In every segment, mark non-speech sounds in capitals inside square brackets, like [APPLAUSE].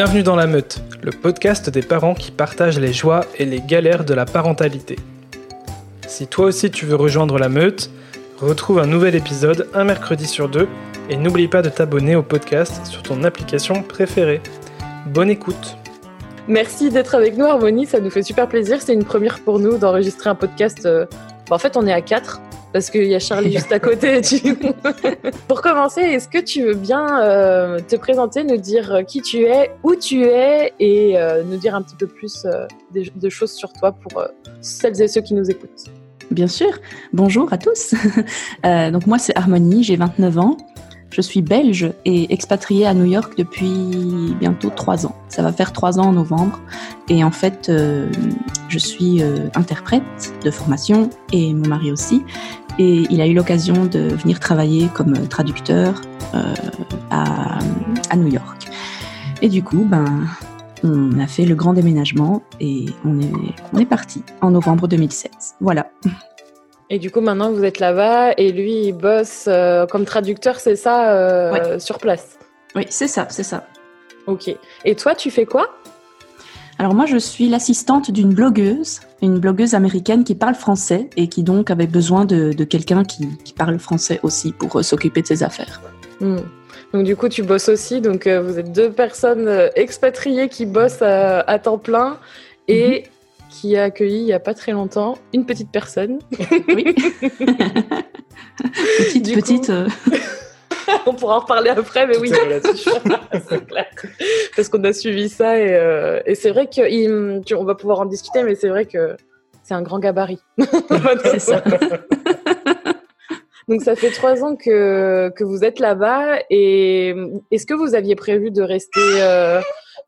Bienvenue dans La Meute, le podcast des parents qui partagent les joies et les galères de la parentalité. Si toi aussi tu veux rejoindre La Meute, retrouve un nouvel épisode un mercredi sur deux et n'oublie pas de t'abonner au podcast sur ton application préférée. Bonne écoute Merci d'être avec nous Harmonie, ça nous fait super plaisir. C'est une première pour nous d'enregistrer un podcast. euh, bah, en fait, on est à quatre parce qu'il y a Charlie juste à côté. [LAUGHS] pour commencer, est-ce que tu veux bien euh, te présenter, nous dire qui tu es, où tu es et euh, nous dire un petit peu plus euh, de choses sur toi pour celles et ceux qui nous écoutent? Bien sûr. Bonjour à tous. [LAUGHS] Donc moi c'est Harmonie, j'ai 29 ans. Je suis belge et expatriée à New York depuis bientôt trois ans. Ça va faire trois ans en novembre. Et en fait, euh, je suis euh, interprète de formation et mon mari aussi. Et il a eu l'occasion de venir travailler comme traducteur euh, à, à New York. Et du coup, ben, on a fait le grand déménagement et on est, on est parti en novembre 2016. Voilà. Et du coup, maintenant, vous êtes là-bas et lui, il bosse euh, comme traducteur, c'est ça, euh, sur place Oui, c'est ça, c'est ça. Ok. Et toi, tu fais quoi? Alors moi, je suis l'assistante d'une blogueuse, une blogueuse américaine qui parle français et qui donc avait besoin de, de quelqu'un qui, qui parle français aussi pour euh, s'occuper de ses affaires. Hmm. Donc du coup, tu bosses aussi. Donc vous êtes deux personnes expatriées qui bossent à, à temps plein et qui a accueilli il y a pas très longtemps une petite personne. [LAUGHS] Oui. [LAUGHS] petite, Du coup- petite. euh, [LAUGHS] On pourra en reparler après, mais oui, Tout c'est clair. Parce qu'on a suivi ça et, euh, et c'est vrai que il- tu- on va pouvoir en discuter, mais c'est vrai que c'est un grand gabarit. c'est ça. Donc ça fait trois ans que, que vous êtes là-bas et est-ce que vous aviez prévu de rester euh,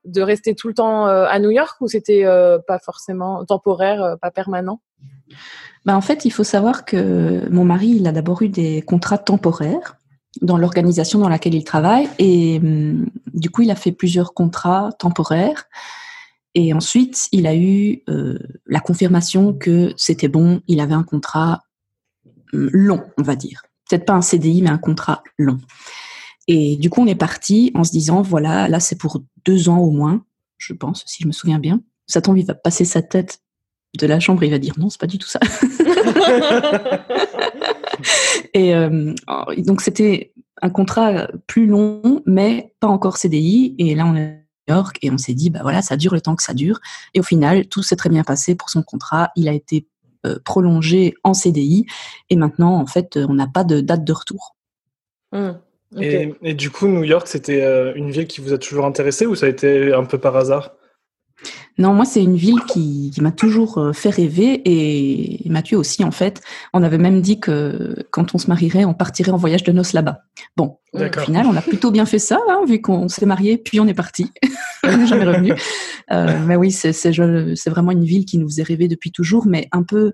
de rester tout le temps euh, à New York ou c'était euh, pas forcément temporaire, euh, pas permanent? Ben, en fait, il faut savoir que mon mari, il a d'abord eu des contrats temporaires dans l'organisation dans laquelle il travaille et hum, du coup, il a fait plusieurs contrats temporaires. Et ensuite, il a eu la confirmation que c'était bon, il avait un contrat hum, long, on va dire. Peut-être pas un CDI, mais un contrat long. Et du coup, on est parti en se disant, voilà, là, c'est pour deux ans au moins, je pense, si je me souviens bien. Satan, il va passer sa tête de la chambre, il va dire, non, c'est pas du tout ça. [LAUGHS] Et euh, donc, c'était un contrat plus long, mais pas encore CDI. Et là, on est à New York et on s'est dit, bah voilà, ça dure le temps que ça dure. Et au final, tout s'est très bien passé pour son contrat. Il a été euh, prolongé en CDI. Et maintenant, en fait, on n'a pas de date de retour. Hmm, Et, et du coup, New York, c'était euh, une ville qui vous a toujours intéressé ou ça a été un peu par hasard? Non, moi, c'est une ville qui, qui m'a toujours euh, fait rêver et Mathieu aussi, en fait. On avait même dit que quand on se marierait, on partirait en voyage de noces là-bas. Bon, au final, on a plutôt bien fait ça, hein, vu qu'on s'est marié, puis on est parti. [LAUGHS] on n'est jamais revenu. Euh, mais oui, c'est vraiment une ville qui nous faisait rêver depuis toujours, mais un peu,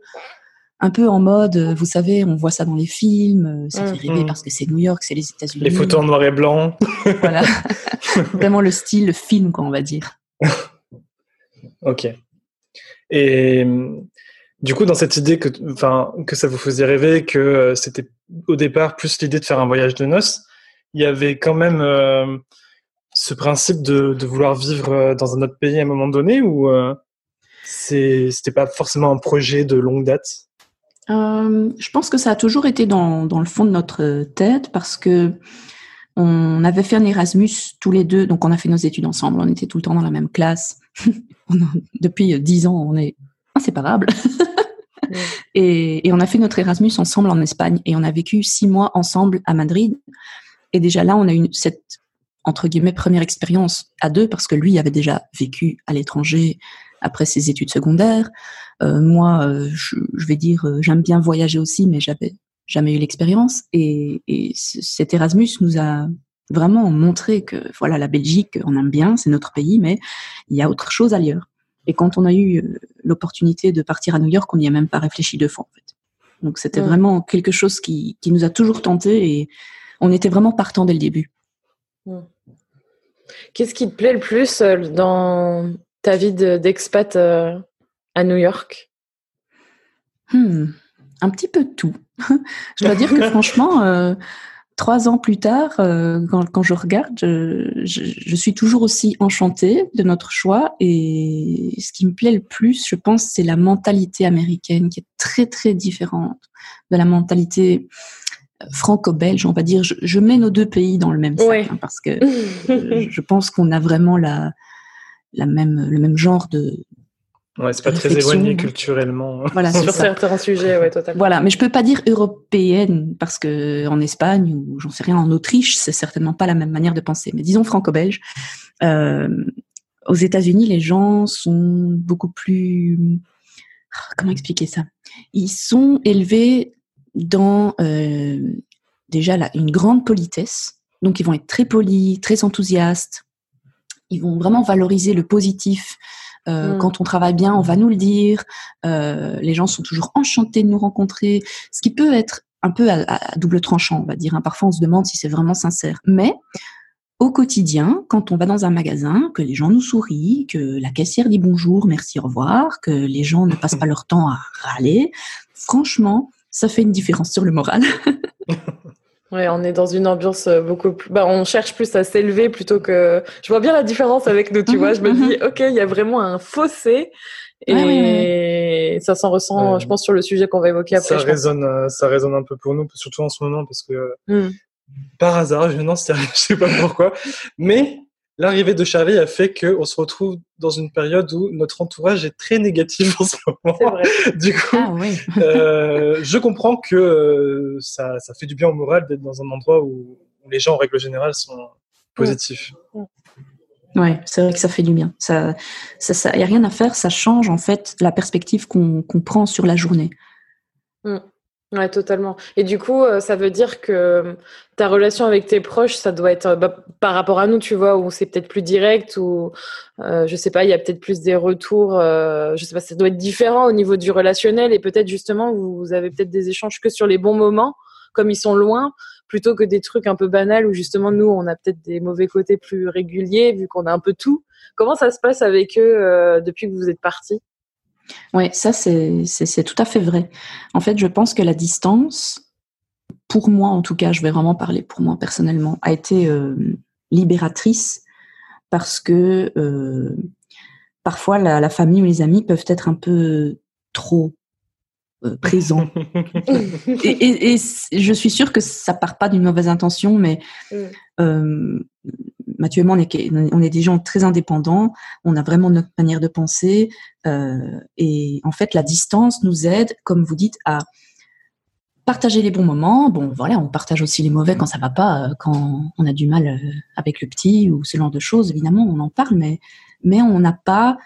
un peu en mode, euh, vous savez, on voit ça dans les films, euh, ça fait rêver Mhm. parce que c'est New York, c'est les États-Unis. Les photos en noir et blanc. [LAUGHS] Voilà. [LAUGHS] vraiment le style, le film, quoi, on va dire. [LAUGHS] Ok. Et euh, du coup, dans cette idée que, enfin, que ça vous faisait rêver, que c'était au départ plus l'idée de faire un voyage de noces, il y avait quand même euh, ce principe de, de vouloir vivre dans un autre pays à un moment donné ou euh, c'était pas forcément un projet de longue date? Euh, je pense que ça a toujours été dans, le fond de notre tête parce que on avait fait un Erasmus tous les deux, donc on a fait nos études ensemble, on était tout le temps dans la même classe. [LAUGHS] Depuis dix ans, on est inséparables. [LAUGHS] et, et on a fait notre Erasmus ensemble en Espagne et on a vécu six mois ensemble à Madrid. Et déjà là, on a eu cette entre guillemets première expérience à deux parce que lui avait déjà vécu à l'étranger après ses études secondaires. Euh, moi, euh, je, je vais dire, euh, j'aime bien voyager aussi, mais j'avais jamais eu l'expérience. Et, cet Erasmus nous a vraiment montré que voilà, la Belgique, on aime bien, c'est notre pays, mais il y a autre chose ailleurs. Et quand on a eu l'opportunité de partir à New York, on n'y a même pas réfléchi deux fois en fait. Donc c'était vraiment quelque chose qui, qui nous a toujours tenté et on était vraiment partant dès le début. Qu'est-ce qui te plaît le plus dans ta vie de- d'expat à New York Hmm, un petit peu tout. [LAUGHS] Je dois dire que [LAUGHS] franchement, euh, trois ans plus tard, euh, quand, quand, je regarde, je, je, je, suis toujours aussi enchantée de notre choix. Et ce qui me plaît le plus, je pense, c'est la mentalité américaine qui est très très différente de la mentalité franco-belge, on va dire. Je, je, mets nos deux pays dans le même sac hein, parce que [LAUGHS] je pense qu'on a vraiment la, la même, le même genre de, Ouais, c'est pas très éloigné culturellement. [LAUGHS] Voilà, sur certains sujets, ouais, totalement. Voilà, mais je peux pas dire européenne parce que en Espagne ou j'en sais rien, en Autriche, c'est certainement pas la même manière de penser. Mais disons franco-belge. Euh, aux États-Unis, les gens sont beaucoup plus. Comment expliquer ça? Ils sont élevés dans euh, déjà là, une grande politesse. Donc, ils vont être très polis, très enthousiastes. Ils vont vraiment valoriser le positif euh, mm. Quand on travaille bien, on va nous le dire. Euh, les gens sont toujours enchantés de nous rencontrer, ce qui peut être un peu à, double tranchant, on va dire. Hein. Parfois, on se demande si c'est vraiment sincère. Mais au quotidien, quand on va dans un magasin, que les gens nous sourient, que la caissière dit bonjour, merci, au revoir, que les gens ne passent pas leur temps à râler, franchement, ça fait une différence sur le moral. [LAUGHS] Ouais, on est dans une ambiance euh, beaucoup plus. Bah, on cherche plus à s'élever plutôt que. Je vois bien la différence avec nous, tu mhm, vois. Je me dis, mhm. ok, il y a vraiment un fossé. Et ça s'en ressent, je pense, sur le sujet qu'on va évoquer après. Ça résonne, euh, ça résonne un peu pour nous, surtout en ce moment, parce que hmm. par hasard, je n'en sais rien, je sais pas pourquoi, mais l'arrivée de Charlie a fait qu'on se retrouve dans une période où notre entourage est très négatif en ce moment. Vrai. [LAUGHS] Du coup, ah, oui. euh, je comprends que euh, ça, ça, fait du bien au moral d'être dans un endroit où, où, les gens, en règle générale, sont positifs. Oui, c'est vrai que ça fait du bien. Ça, ça, ça, y a rien à faire. Ça change en fait la perspective qu'on qu prend sur la journée. Mm. Ouais, totalement. Et du coup, euh, ça veut dire que euh, ta relation avec tes proches, ça doit être bah, par rapport à nous, tu vois, où c'est peut-être plus direct, ou euh, je sais pas, il y a peut-être plus des retours, euh, je sais pas, ça doit être différent au niveau du relationnel, et peut-être justement, vous, avez peut-être des échanges que sur les bons moments, comme ils sont loin, plutôt que des trucs un peu banals où justement nous, on a peut-être des mauvais côtés plus réguliers, vu qu'on a un peu tout. Comment ça se passe avec eux depuis que vous êtes partis? Oui, ça c'est tout à fait vrai. En fait, je pense que la distance, pour moi en tout cas, je vais vraiment parler pour moi personnellement, a été euh, libératrice parce que euh, parfois la, famille ou les amis peuvent être un peu trop euh, présents. [LAUGHS] et, et, je suis sûre que ça part pas d'une mauvaise intention, mais mm. Mathieu et moi, on est, on est des gens très indépendants, on a vraiment notre manière de penser, euh, et en fait, la distance nous aide, comme vous dites, à partager les bons moments. Bon, voilà, on partage aussi les mauvais quand ça va pas, euh, quand on a du mal euh, avec le petit ou ce genre de choses. Évidemment, on en parle, mais mais on n'a pas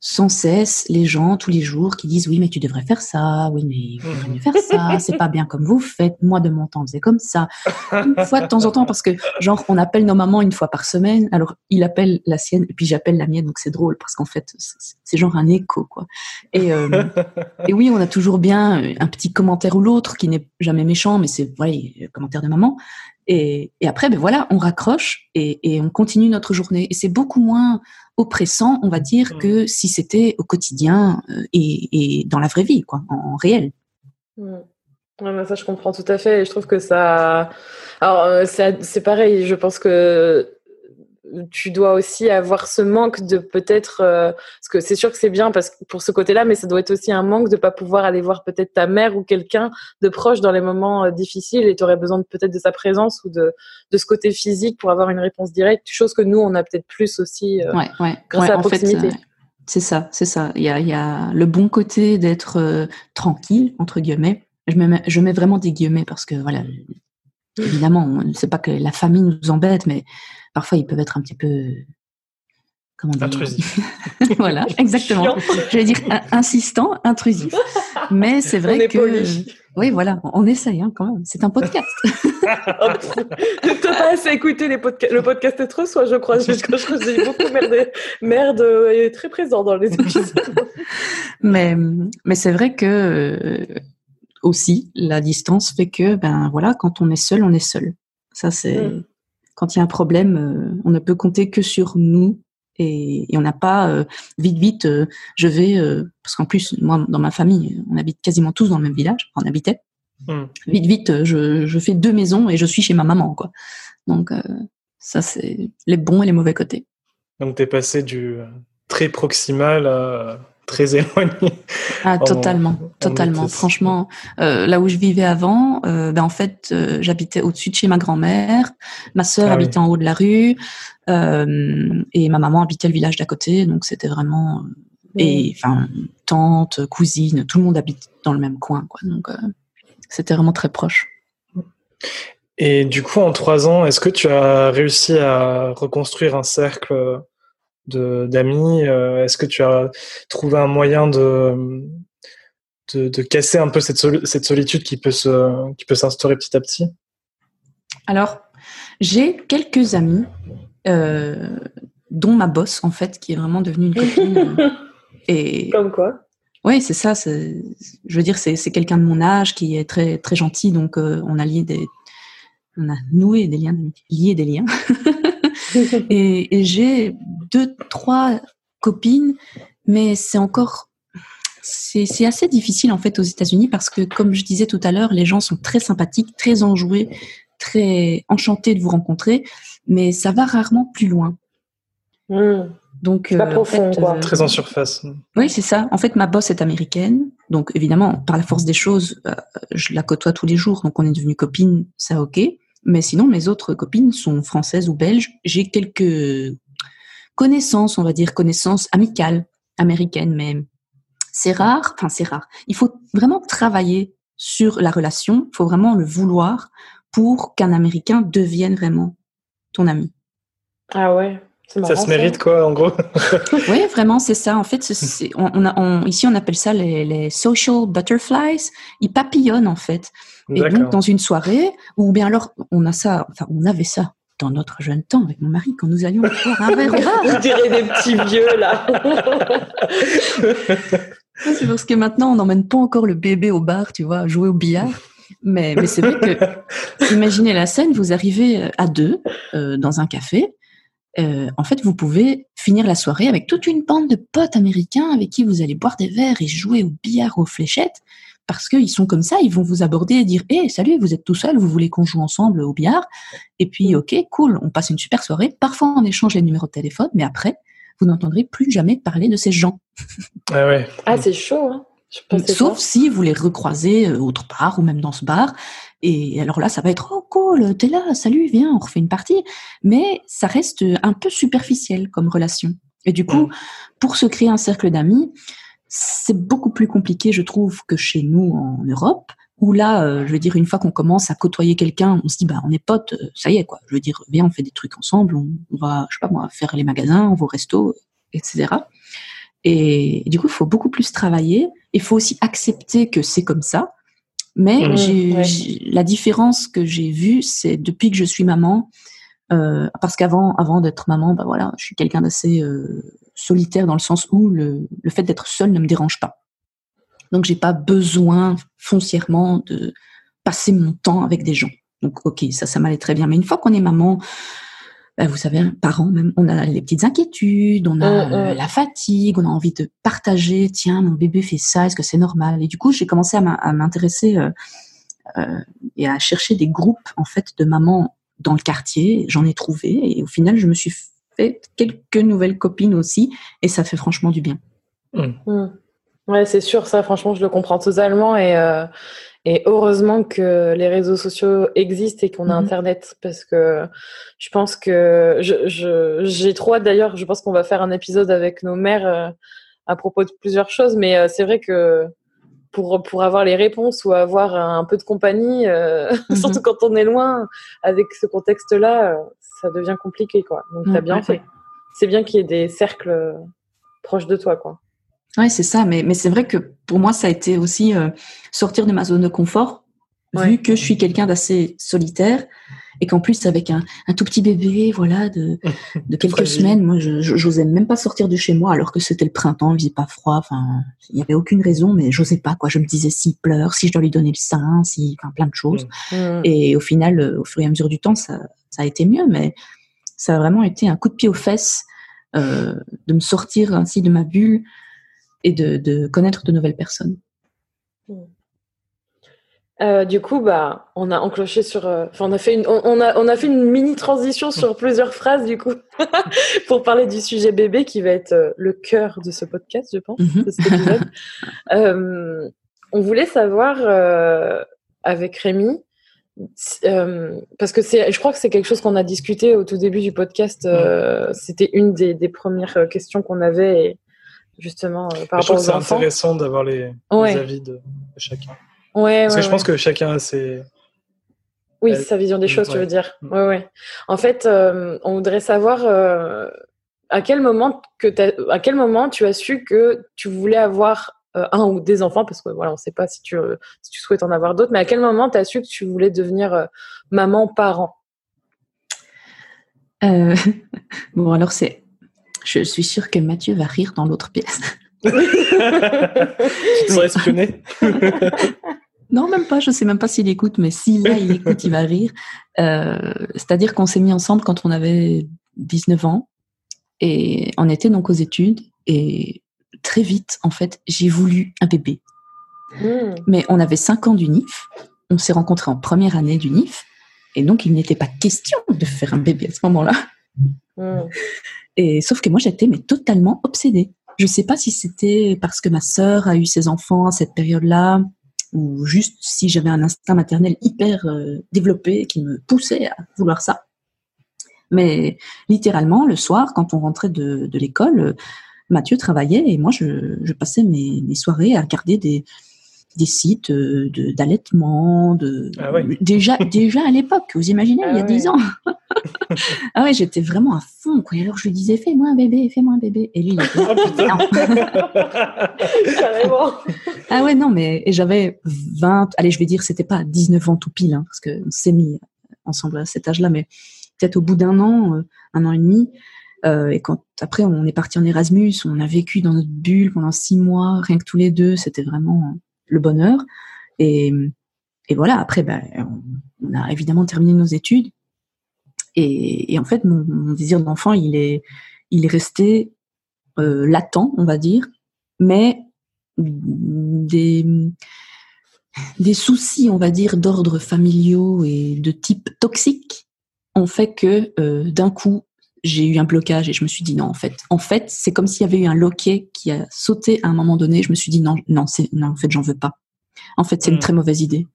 sans cesse les gens tous les jours qui disent oui mais tu devrais faire ça, oui mais vous devrais mieux faire ça, c'est pas bien comme vous faites, moi de mon temps c'est comme ça. Une fois de temps en temps parce que genre on appelle nos mamans une fois par semaine, alors il appelle la sienne et puis j'appelle la mienne donc c'est drôle parce qu'en fait c'est genre un écho quoi. Et, euh, [LAUGHS] et oui on a toujours bien un petit commentaire ou l'autre qui n'est jamais méchant mais c'est ouais commentaire de maman et, et, après, ben voilà, on raccroche et, et, on continue notre journée. Et c'est beaucoup moins oppressant, on va dire, mm. que si c'était au quotidien euh, et, et, dans la vraie vie, quoi, en, réel. Mm. Ouais, ça, je comprends tout à fait. Et je trouve que ça. Alors, euh, c'est pareil. Je pense que tu dois aussi avoir ce manque de peut-être euh, parce que c'est sûr que c'est bien parce que pour ce côté-là mais ça doit être aussi un manque de pas pouvoir aller voir peut-être ta mère ou quelqu'un de proche dans les moments euh, difficiles et tu aurais besoin peut-être de sa présence ou de de ce côté physique pour avoir une réponse directe chose que nous on a peut-être plus aussi euh, ouais, ouais. grâce à la proximité c'est ça c'est ça il y a y a le bon côté d'être tranquille entre guillemets je mets je mets vraiment des guillemets parce que voilà évidemment c'est pas que la famille nous embête mais parfois ils peuvent être un petit peu comment dire intrusif. [LAUGHS] voilà, exactement. Je vais dire insistant, intrusif. Mais [LAUGHS] c'est vrai que oui, voilà, on essaye hein, quand même. C'est un podcast. [LAUGHS] Tu n'as pas assez écouté les le podcast être soi, je crois. Je, je crois que j'ai beaucoup merde, merde est très présent dans les épisodes. mais mais c'est vrai que euh, aussi la distance fait que ben voilà, quand on est seul, on est seul. Ça c'est mm quand il y a un problème, euh, on ne peut compter que sur nous et, on n'a pas euh, vite vite euh, je vais parce qu'en plus moi dans ma famille on habite quasiment tous dans le même village on habitait Hmm. Vite, vite, je, je, fais deux maisons et je suis chez ma maman, quoi. Donc, ça, c'est les bons et les mauvais côtés. Donc, tu es passé du très proximal à très [LAUGHS] éloigné. Ah, totalement, totalement. Franchement, euh, là où je vivais avant, euh, ben en fait, euh, j'habitais au-dessus de chez ma grand-mère. Ma sœur ah habitait en haut de la rue et ma maman habitait le village d'à côté. Donc c'était vraiment et enfin tante, cousine, tout le monde habite dans le même coin, quoi. Donc c'était vraiment très proche. Et du coup, en trois ans, est-ce que tu as réussi à reconstruire un cercle d'amis Est-ce que tu as trouvé un moyen de, de, casser un peu cette, cette solitude qui peut se, qui peut s'instaurer petit à petit? Alors, j'ai quelques amis, euh, dont ma boss en fait, qui est vraiment devenue une copine. [LAUGHS] et comme quoi? Oui, c'est ça. Je veux dire, c'est quelqu'un de mon âge qui est très très gentil, donc euh, on a lié des, on a noué des liens, lié des liens. [LAUGHS] et, j'ai deux, trois copines, mais c'est encore c'est assez difficile en fait aux États-Unis parce que, comme je disais tout à l'heure, les gens sont très sympathiques, très enjoués, très enchantés de vous rencontrer, mais ça va rarement plus loin. Hmm. Donc, pas euh, profond, quoi. Euh, très en surface. Oui, c'est ça. En fait, ma boss est américaine, donc évidemment, par la force des choses, euh, je la côtoie tous les jours, donc on est devenus copines, ça ok. Mais sinon, mes autres copines sont françaises ou belges. J'ai quelques connaissances, on va dire, connaissances amicales, américaines, mais c'est rare. Enfin, c'est rare. Il faut vraiment travailler sur la relation. Il faut vraiment le vouloir pour qu'un Américain devienne vraiment ton ami. Ah ouais. ça se mérite quoi, en gros [LAUGHS] Oui, vraiment, c'est ça. En fait, [LAUGHS] on, a, ici, on appelle ça les, les, social butterflies. Ils papillonnent, en fait. Et donc, dans une soirée, ou bien alors, on a ça, enfin, on avait ça dans notre jeune temps avec mon mari quand nous allions boire un verre. Vous direz des petits vieux, là. [LAUGHS] c'est parce que maintenant, on n'emmène pas encore le bébé au bar, tu vois, jouer au billard. Mais, mais c'est vrai que, [LAUGHS] imaginez la scène, vous arrivez à deux euh, dans un café. Euh, en fait, vous pouvez finir la soirée avec toute une bande de potes américains avec qui vous allez boire des verres et jouer au billard aux fléchettes parce qu'ils sont comme ça, ils vont vous aborder et dire Hé, salut, vous êtes tout seul, vous voulez qu'on joue ensemble au billard? Et puis, ok, cool, on passe une super soirée. Parfois, on échange les numéros de téléphone, mais après, vous n'entendrez plus jamais parler de ces gens. Ah ouais. Ah, c'est chaud, hein Sauf si vous les recroisez euh, autre part ou même dans ce bar. Et alors là, ça va être oh cool, t'es là, salut, viens, on refait une partie. Mais ça reste un peu superficiel comme relation. Et du coup, mm. pour se créer un cercle d'amis, c'est beaucoup plus compliqué, je trouve, que chez nous en Europe, où là, euh, je veux dire, une fois qu'on commence à côtoyer quelqu'un, on se dit, bah, on est potes, euh, ça y est, quoi. Je veux dire, viens, on fait des trucs ensemble, on, va, je sais pas moi, faire les magasins, on va au resto, etc. Et, du coup, il faut beaucoup plus travailler. Il faut aussi accepter que c'est comme ça. Mais mmh, j'ai, la différence que j'ai vue, c'est depuis que je suis maman, euh, parce qu'avant, avant d'être maman, bah voilà, je suis quelqu'un d'assez euh, solitaire dans le sens où le, le fait d'être seule ne me dérange pas. Donc j'ai pas besoin foncièrement de passer mon temps avec des gens. Donc ok, ça, ça m'allait très bien. Mais une fois qu'on est maman, bah, vous savez, parents même, on a les petites inquiétudes, on a mm, mm. La fatigue, on a envie de partager. Tiens, mon bébé fait ça, est-ce que c'est normal? Et du coup, j'ai commencé à m'intéresser euh, euh, et à chercher des groupes en fait de mamans dans le quartier. J'en ai trouvé et au final, je me suis fait quelques nouvelles copines aussi et ça fait franchement du bien. Oui, mm. Ouais, c'est sûr, ça, franchement, je le comprends totalement et, euh, et heureusement que les réseaux sociaux existent et qu'on a mm-hmm. Internet parce que je pense que j'ai je, trop hâte d'ailleurs, je pense qu'on va faire un épisode avec nos mères euh, à propos de plusieurs choses, mais euh, c'est vrai que pour, pour avoir les réponses ou avoir un peu de compagnie, euh, [LAUGHS] mhm. surtout quand on est loin, avec ce contexte-là, ça devient compliqué, quoi. Donc, t'as bien fait. C'est bien qu'il y ait des cercles proches de toi, quoi. Oui, c'est ça. Mais, mais c'est vrai que pour moi, ça a été aussi sortir de ma zone de confort, vu que je suis quelqu'un d'assez solitaire et qu'en plus avec un, un, tout petit bébé, voilà, de, [LAUGHS] de quelques semaines, moi, je j'osais même pas sortir de chez moi alors que c'était le printemps, il faisait pas froid, enfin, il y avait aucune raison, mais j'osais pas quoi. Je me disais s'il pleure, si je dois lui donner le sein, si, enfin, plein de choses. Mmh. Mmh. Et au final, euh, au fur et à mesure du temps, ça, ça a été mieux, mais ça a vraiment été un coup de pied aux fesses euh, de me sortir ainsi de ma bulle et de, de connaître de nouvelles personnes. Mmh. Euh, du coup, bah, on a enclenché sur. euh, on a fait une, on, on a, on a fait une mini transition sur plusieurs phrases du coup [LAUGHS] pour parler du sujet bébé qui va être euh, le cœur de ce podcast, je pense, Mhm. de cet épisode. [LAUGHS] On voulait savoir avec Rémi. parce que c'est, je crois que c'est quelque chose qu'on a discuté au tout début du podcast. euh, C'était une des, des premières questions qu'on avait, et justement euh, par Je trouve rapport que c'est intéressant d'avoir les, avis de, de chacun. Ouais, Parce ouais, que je pense que chacun a ses. Oui, Euh, sa vision des choses, tu veux dire. Mm. Ouais, ouais. En fait, euh, on voudrait savoir euh, à quel moment que à quel moment tu as su que tu voulais avoir euh, un ou des enfants, parce que voilà, on ne sait pas si tu euh, si tu souhaites en avoir d'autres, mais à quel moment tu as su que tu voulais devenir euh, maman parent? Euh, [LAUGHS] bon, alors c'est. Je suis sûre que Mathieu va rire dans l'autre pièce. [LAUGHS] tu te sens espionné [LAUGHS] Non, même pas. Je sais même pas s'il écoute, mais si là il écoute, il va rire. Euh, C'est-à-dire qu'on s'est mis ensemble quand on avait 19 ans et on était donc aux études et très vite, en fait, j'ai voulu un bébé. Mm. Mais on avait 5 ans d'UNIF. On s'est rencontrés en première année d'UNIF et donc il n'était pas question de faire un bébé à ce moment-là. Mm. Et sauf que moi, j'étais mais totalement obsédée. Je sais pas si c'était parce que ma sœur a eu ses enfants à cette période-là, ou juste si j'avais un instinct maternel hyper euh, développé qui me poussait à vouloir ça. Mais littéralement, le soir, quand on rentrait de, l'école, euh, Mathieu travaillait et moi, je, je passais mes, mes soirées à regarder des, des sites euh, de- d'allaitement, de, Ah ouais. déjà, déjà à l'époque, vous imaginez, il y a Ah 10 ouais. ans. [LAUGHS] ah ouais, j'étais vraiment à fond. Quoi. Et alors je lui disais, fais-moi un bébé, fais-moi un bébé. Et lui, il était, Oh [LAUGHS] ah ouais, non, mais j'avais 20, allez, je vais dire, c'était pas 19 ans tout pile, hein, parce qu'on s'est mis ensemble à cet âge-là, mais peut-être au bout d'un an, euh, un an et demi. euh, et quand après on est parti en Erasmus, on a vécu dans notre bulle pendant six mois, rien que tous les deux, c'était vraiment le bonheur. Et, voilà, après, ben, on, a évidemment terminé nos études. Et, et en fait, mon, mon désir d'enfant, il est, il est resté euh, latent, on va dire, mais des, des soucis, on va dire, d'ordre familiaux et de type toxique ont fait que euh, d'un coup, j'ai eu un blocage et je me suis dit non, en fait. En fait, c'est comme s'il y avait eu un loquet qui a sauté à un moment donné. Je me suis dit non, non, c'est, non en fait, j'en veux pas. En fait, c'est Mm. une très mauvaise idée.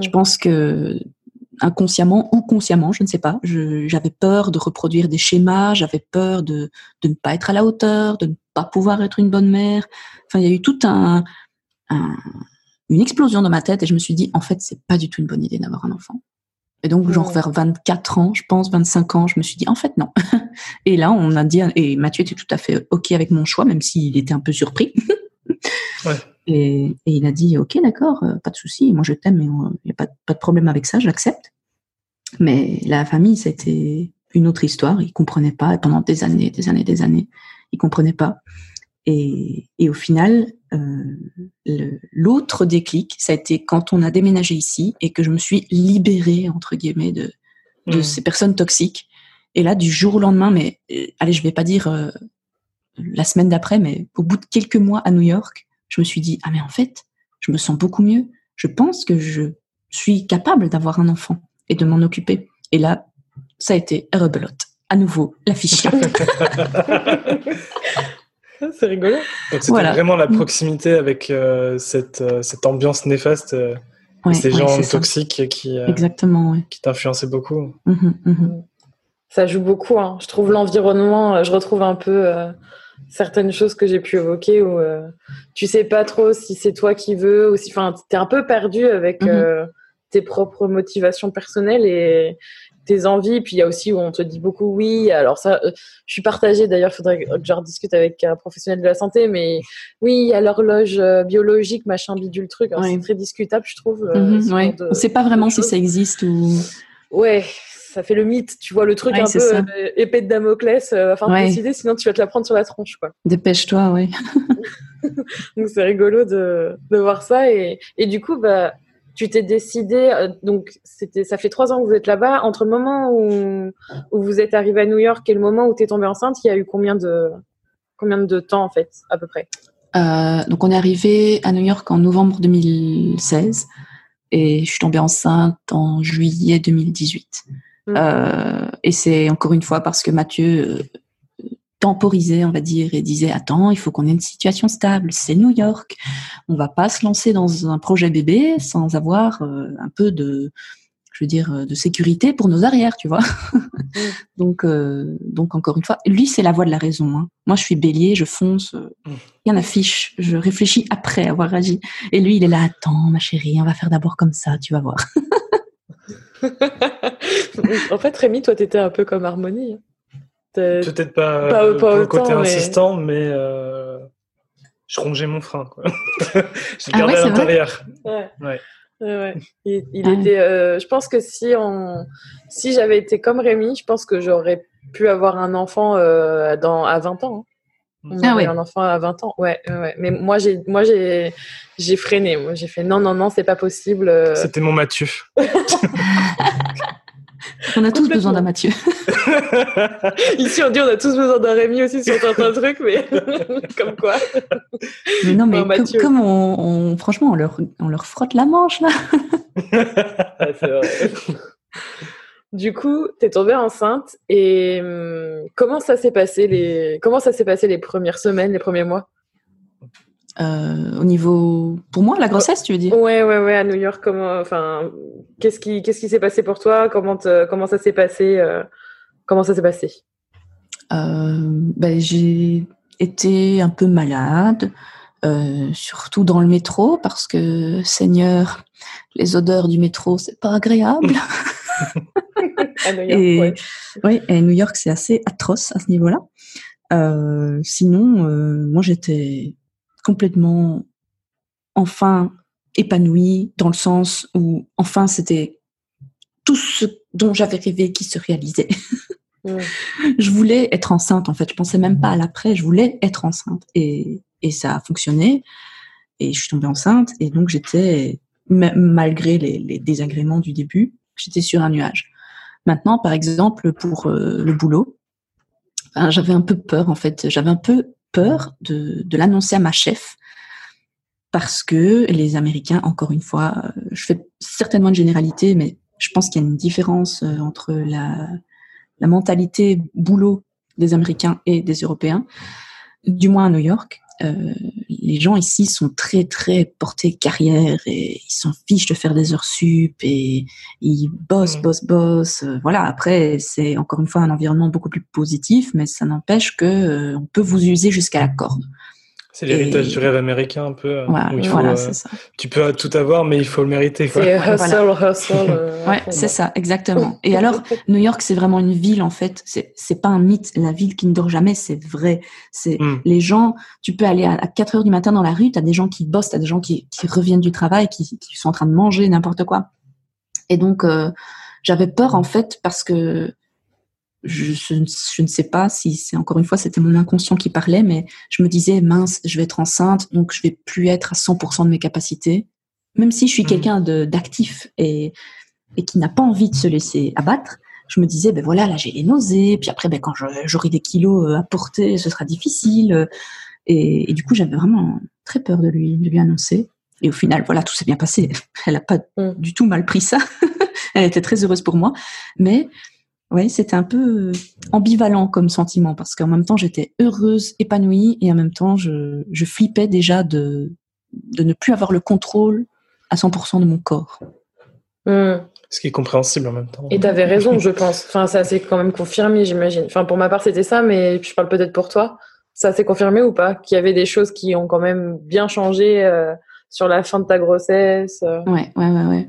Je Mm. pense que inconsciemment ou consciemment, je ne sais pas, je- j'avais peur de reproduire des schémas, j'avais peur de, de ne pas être à la hauteur, de ne pas pouvoir être une bonne mère. Enfin, il y a eu tout un, un- une explosion dans ma tête et je me suis dit, en fait, c'est pas du tout une bonne idée d'avoir un enfant. Et donc, genre Ouais. vers 24 ans, je pense, 25 ans, je me suis dit, en fait, non. [LAUGHS] Et là, on a dit, et Mathieu était tout à fait OK avec mon choix, même s'il était un peu surpris. [LAUGHS] Ouais. Et, et il a dit, OK, d'accord, euh, pas de souci, moi je t'aime, et il n'y a pas, pas de problème avec ça, j'accepte. Mais la famille, c'était une autre histoire. Ils comprenaient pas pendant des années, des années, des années. Ils comprenaient pas. Et, et au final, euh, l'autre déclic, ça a été quand on a déménagé ici et que je me suis libérée entre guillemets de, de Mm. ces personnes toxiques. Et là, du jour au lendemain, mais euh, allez, je vais pas dire euh, la semaine d'après, mais au bout de quelques mois à New York, je me suis dit ah mais en fait, je me sens beaucoup mieux. Je pense que je suis capable d'avoir un enfant et de m'en occuper. Et là, ça a été rebelote. À nouveau, la fiche. [LAUGHS] c'est rigolo. Donc c'était Voilà. vraiment la Mm. proximité avec euh, cette, euh, cette ambiance néfaste, euh, Ouais, ces ouais, gens ça. toxiques qui, euh, Exactement, ouais. qui t'influençaient beaucoup. Mhm, mhm. Ça joue beaucoup. hein. Je trouve l'environnement, euh, je retrouve un peu euh, certaines choses que j'ai pu évoquer où euh, tu sais pas trop si c'est toi qui veux ou si, enfin, t'es un peu perdu avec Mhm. euh, tes propres motivations personnelles et tes envies. Puis il y a aussi où on te dit beaucoup oui. Alors ça, euh, je suis partagée. D'ailleurs, il faudrait que je rediscute avec un professionnel de la santé. Mais oui, il y a l'horloge euh, biologique, machin bidule truc. Ouais. C'est très discutable, je trouve. ce ouais. de- On ne sait pas vraiment si ça existe ou. Ouais, ça fait le mythe. Tu vois le truc Ouais, un peu euh, épée de Damoclès. Euh, enfin, Ouais. décider, sinon tu vas te la prendre sur la tronche, quoi. Dépêche-toi, ouais. [LAUGHS] Donc c'est rigolo de, de voir ça. Et, et du coup, bah, tu t'es décidé. euh, donc c'était, ça fait trois ans que vous êtes là-bas. Entre le moment où, où vous êtes arrivé à New York et le moment où tu es tombée enceinte, il y a eu combien de combien de temps en fait, à peu près? Euh, donc on est arrivé à New York en novembre 2016 et je suis tombée enceinte en juillet 2018. Mm. Euh, et c'est encore une fois parce que Mathieu euh, temporisait, on va dire, et disait attends, il faut qu'on ait une situation stable. C'est New York, on va pas se lancer dans un projet bébé sans avoir euh, un peu de, je veux dire, de sécurité pour nos arrières, tu vois. [LAUGHS] donc, euh, donc encore une fois, lui c'est la voix de la raison. hein. Moi je suis Bélier, je fonce, euh, Mm. rien n'affiche, je réfléchis après avoir agi. Et lui il est là, attends ma chérie, on va faire d'abord comme ça, tu vas voir. [LAUGHS] en fait, Rémi, toi, t'étais un peu comme Harmonie. Peut-être pas, Pas- euh, pas pour le autant, côté mais- insistant, mais euh, je rongeais mon frein. Quoi. [LAUGHS] je le Ah gardais ouais, à l'intérieur. Ouais. Ouais. Ouais, ouais. Il, il Ah. était. euh, je pense que si on, si j'avais été comme Rémi, je pense que j'aurais pu avoir un enfant euh, dans à 20 ans. hein. Ah ouais. un enfant à 20 ans. Ouais, ouais, ouais. Mais moi, j'ai, moi, j'ai, j'ai freiné. Moi, j'ai fait non, non, non, c'est pas possible. euh. C'était mon Mathieu. [LAUGHS] On a tous besoin d'un Mathieu. [LAUGHS] Ici, on dit on a tous besoin d'un Rémi aussi sur certains [LAUGHS] trucs, mais comme quoi. Mais non, mais comme, on, on- franchement, on leur, on leur frotte la manche là. C'est vrai. Du coup, t'es tombée enceinte et hum, comment ça s'est passé les comment ça s'est passé les premières semaines, les premiers mois? Euh, au niveau, pour moi, la grossesse, tu veux dire? Ouais, ouais, ouais, à New York, comment, enfin, qu'est-ce qui qu'est-ce qui s'est passé pour toi? Comment te- comment ça s'est passé euh, Comment ça s'est passé? Euh, ben, j'ai été un peu malade, euh, surtout dans le métro, parce que, Seigneur, les odeurs du métro, c'est pas agréable. [LAUGHS] [LAUGHS] à New York et, ouais. et New York, c'est assez atroce à ce niveau-là. Euh, sinon, euh, moi, j'étais complètement, enfin, épanouie, dans le sens où, enfin, c'était tout ce dont j'avais rêvé qui se réalisait. [LAUGHS] Je voulais être enceinte en fait. Je pensais même pas à l'après. Je voulais être enceinte et, et ça a fonctionné. Et je suis tombée enceinte et donc j'étais ma- malgré les, les désagréments du début, j'étais sur un nuage. Maintenant, par exemple, pour euh, le boulot, ben, j'avais un peu peur en fait. J'avais un peu peur de, l'annoncer à ma chef parce que les Américains, encore une fois, euh, je fais certainement une généralité, mais je pense qu'il y a une différence euh, entre la, mentalité boulot des Américains et des Européens, du moins à New York. Les gens ici sont très très portés carrière et ils s'en fichent de faire des heures sup et ils bossent, Mhm. bossent, bossent. Euh, Voilà. Après, c'est encore une fois un environnement beaucoup plus positif, mais ça n'empêche que euh, on peut vous user jusqu'à la corde. C'est l'héritage Et- du rêve américain un peu. euh, Voilà, où il faut, voilà, euh, c'est ça. tu peux tout avoir, mais il faut le mériter. Quoi. C'est Ouais, hustle, hustle. euh, [LAUGHS] Ouais, c'est ça, exactement. Et alors, [LAUGHS] New York, c'est vraiment une ville en fait. C'est c'est pas un mythe. La ville qui ne dort jamais, c'est vrai. C'est Mm. les gens. Tu peux aller à, à 4 heures du matin dans la rue. T'as des gens qui bossent, t'as des gens qui, qui reviennent du travail, qui, qui sont en train de manger n'importe quoi. Et donc, euh, j'avais peur en fait parce que je, je, ne- je ne sais pas si c'est encore une fois c'était mon inconscient qui parlait, mais je me disais mince, je vais être enceinte, donc je vais plus être à 100% de mes capacités. Même si je suis Mhm. quelqu'un de- d'actif et et qui n'a pas envie de se laisser abattre, je me disais, ben voilà, là j'ai les nausées, puis après, ben, quand j'aurai des kilos euh, à porter, ce sera difficile. Et, et du coup, j'avais vraiment très peur de lui, de lui annoncer. Et au final, voilà, tout s'est bien passé. Elle n'a pas Mm. du tout mal pris ça. [LAUGHS] Elle était très heureuse pour moi. Mais ouais, c'était un peu ambivalent comme sentiment, parce qu'en même temps, j'étais heureuse, épanouie, et en même temps, je, je flippais déjà de, de ne plus avoir le contrôle à 100% de mon corps. Mm. Ce qui est compréhensible en même temps. Et t'avais raison, je pense. Enfin, ça s'est quand même confirmé, j'imagine. Enfin, pour ma part, c'était ça, mais je parle peut-être pour toi. Ça s'est confirmé ou pas? Qu'il y avait des choses qui ont quand même bien changé euh, sur la fin de ta grossesse euh? Ouais, ouais, ouais, ouais.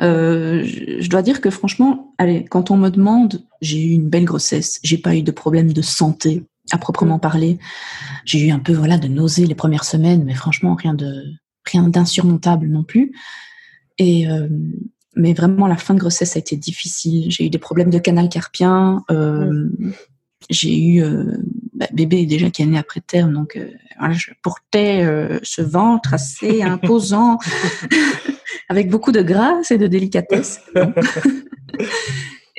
Euh, je, dois dire que franchement, allez, quand on me demande, j'ai eu une belle grossesse, j'ai pas eu de problème de santé à proprement parler. J'ai eu un peu voilà de nausées les premières semaines, mais franchement rien de rien d'insurmontable non plus. Et euh, mais vraiment la fin de grossesse a été difficile. J'ai eu des problèmes de canal carpien. Euh, J'ai eu euh, bah, bébé déjà qui est né après terme, donc euh, voilà, je portais euh, ce ventre assez [LAUGHS] imposant, avec beaucoup de grâce et de délicatesse. [LAUGHS]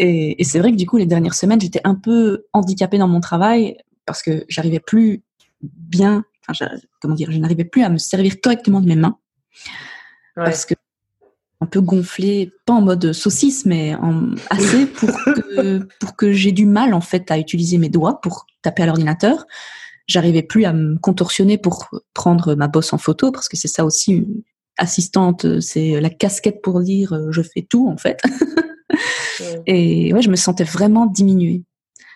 Et et c'est vrai que du coup les dernières semaines j'étais un peu handicapée dans mon travail parce que j'arrivais plus bien, enfin comment dire, je n'arrivais plus à me servir correctement de mes mains Ouais. parce que un peu gonflé, pas en mode saucisse, mais en, assez pour [LAUGHS] que, pour que j'ai du mal en fait à utiliser mes doigts pour taper à l'ordinateur. J'arrivais plus à me contorsionner pour prendre ma bosse en photo parce que c'est ça aussi assistante, c'est la casquette pour dire euh, je fais tout en fait. Et ouais, je me sentais vraiment diminuée.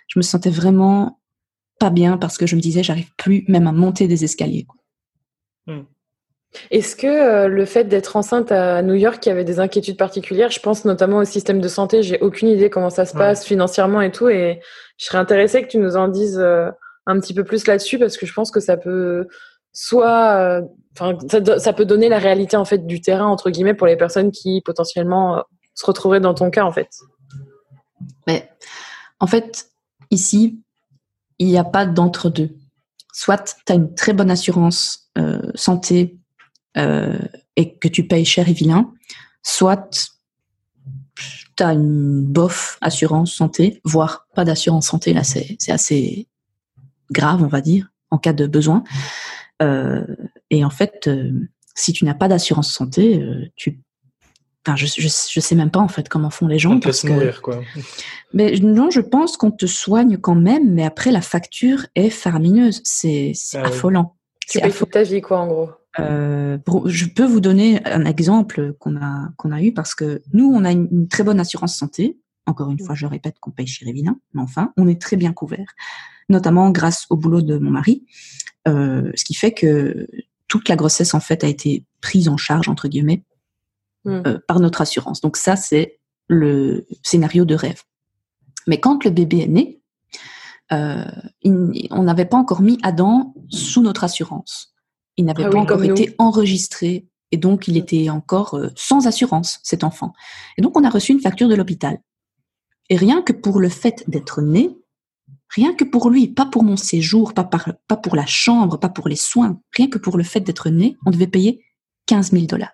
Je me sentais vraiment pas bien parce que je me disais j'arrive plus même à monter des escaliers. Hmm. Est-ce que euh, le fait d'être enceinte à New York, il y avait des inquiétudes particulières? Je pense notamment au système de santé. J'ai aucune idée comment ça se passe financièrement et tout. Et je serais intéressée que tu nous en dises euh, un petit peu plus là-dessus parce que je pense que ça peut soit, euh, enfin, ça, peut donner la réalité en fait du terrain entre guillemets pour les personnes qui potentiellement se retrouveraient dans ton cas en fait. Mais en fait, ici, il n'y a pas d'entre-deux. Soit tu as une très bonne assurance santé euh, et que tu payes cher et vilain, soit tu as une bof assurance santé, voire pas d'assurance santé, là c'est assez grave, on va dire, en cas de besoin. Euh, et en fait, euh, si tu n'as pas d'assurance santé, euh, tu Enfin, je, je, je, sais même pas en fait comment font les gens. On parce que... mourir, quoi. Mais non, je pense qu'on te soigne quand même, mais après la facture est faramineuse. C'est ah affolant. Tu payes toute ta vie, quoi, en gros. Euh, je peux vous donner un exemple qu'on a qu'on a eu parce que nous on a une, très bonne assurance santé. Encore une fois, je répète qu'on paye chez Révina, mais enfin, on est très bien couvert, notamment grâce au boulot de mon mari, euh, ce qui fait que toute la grossesse en fait a été prise en charge entre guillemets hmm. euh, par notre assurance. Donc ça, c'est le scénario de rêve. Mais quand le bébé est né, euh, on n'avait pas encore mis Adam sous notre assurance. Il n'avait ah pas encore été enregistré et donc il était encore euh, sans assurance, cet enfant. Et donc on a reçu une facture de l'hôpital. Et rien que pour le fait d'être né, rien que pour lui, pas pour mon séjour, pas, pas pour la chambre, pas pour les soins, rien que pour le fait d'être né, on devait payer 15 000 dollars.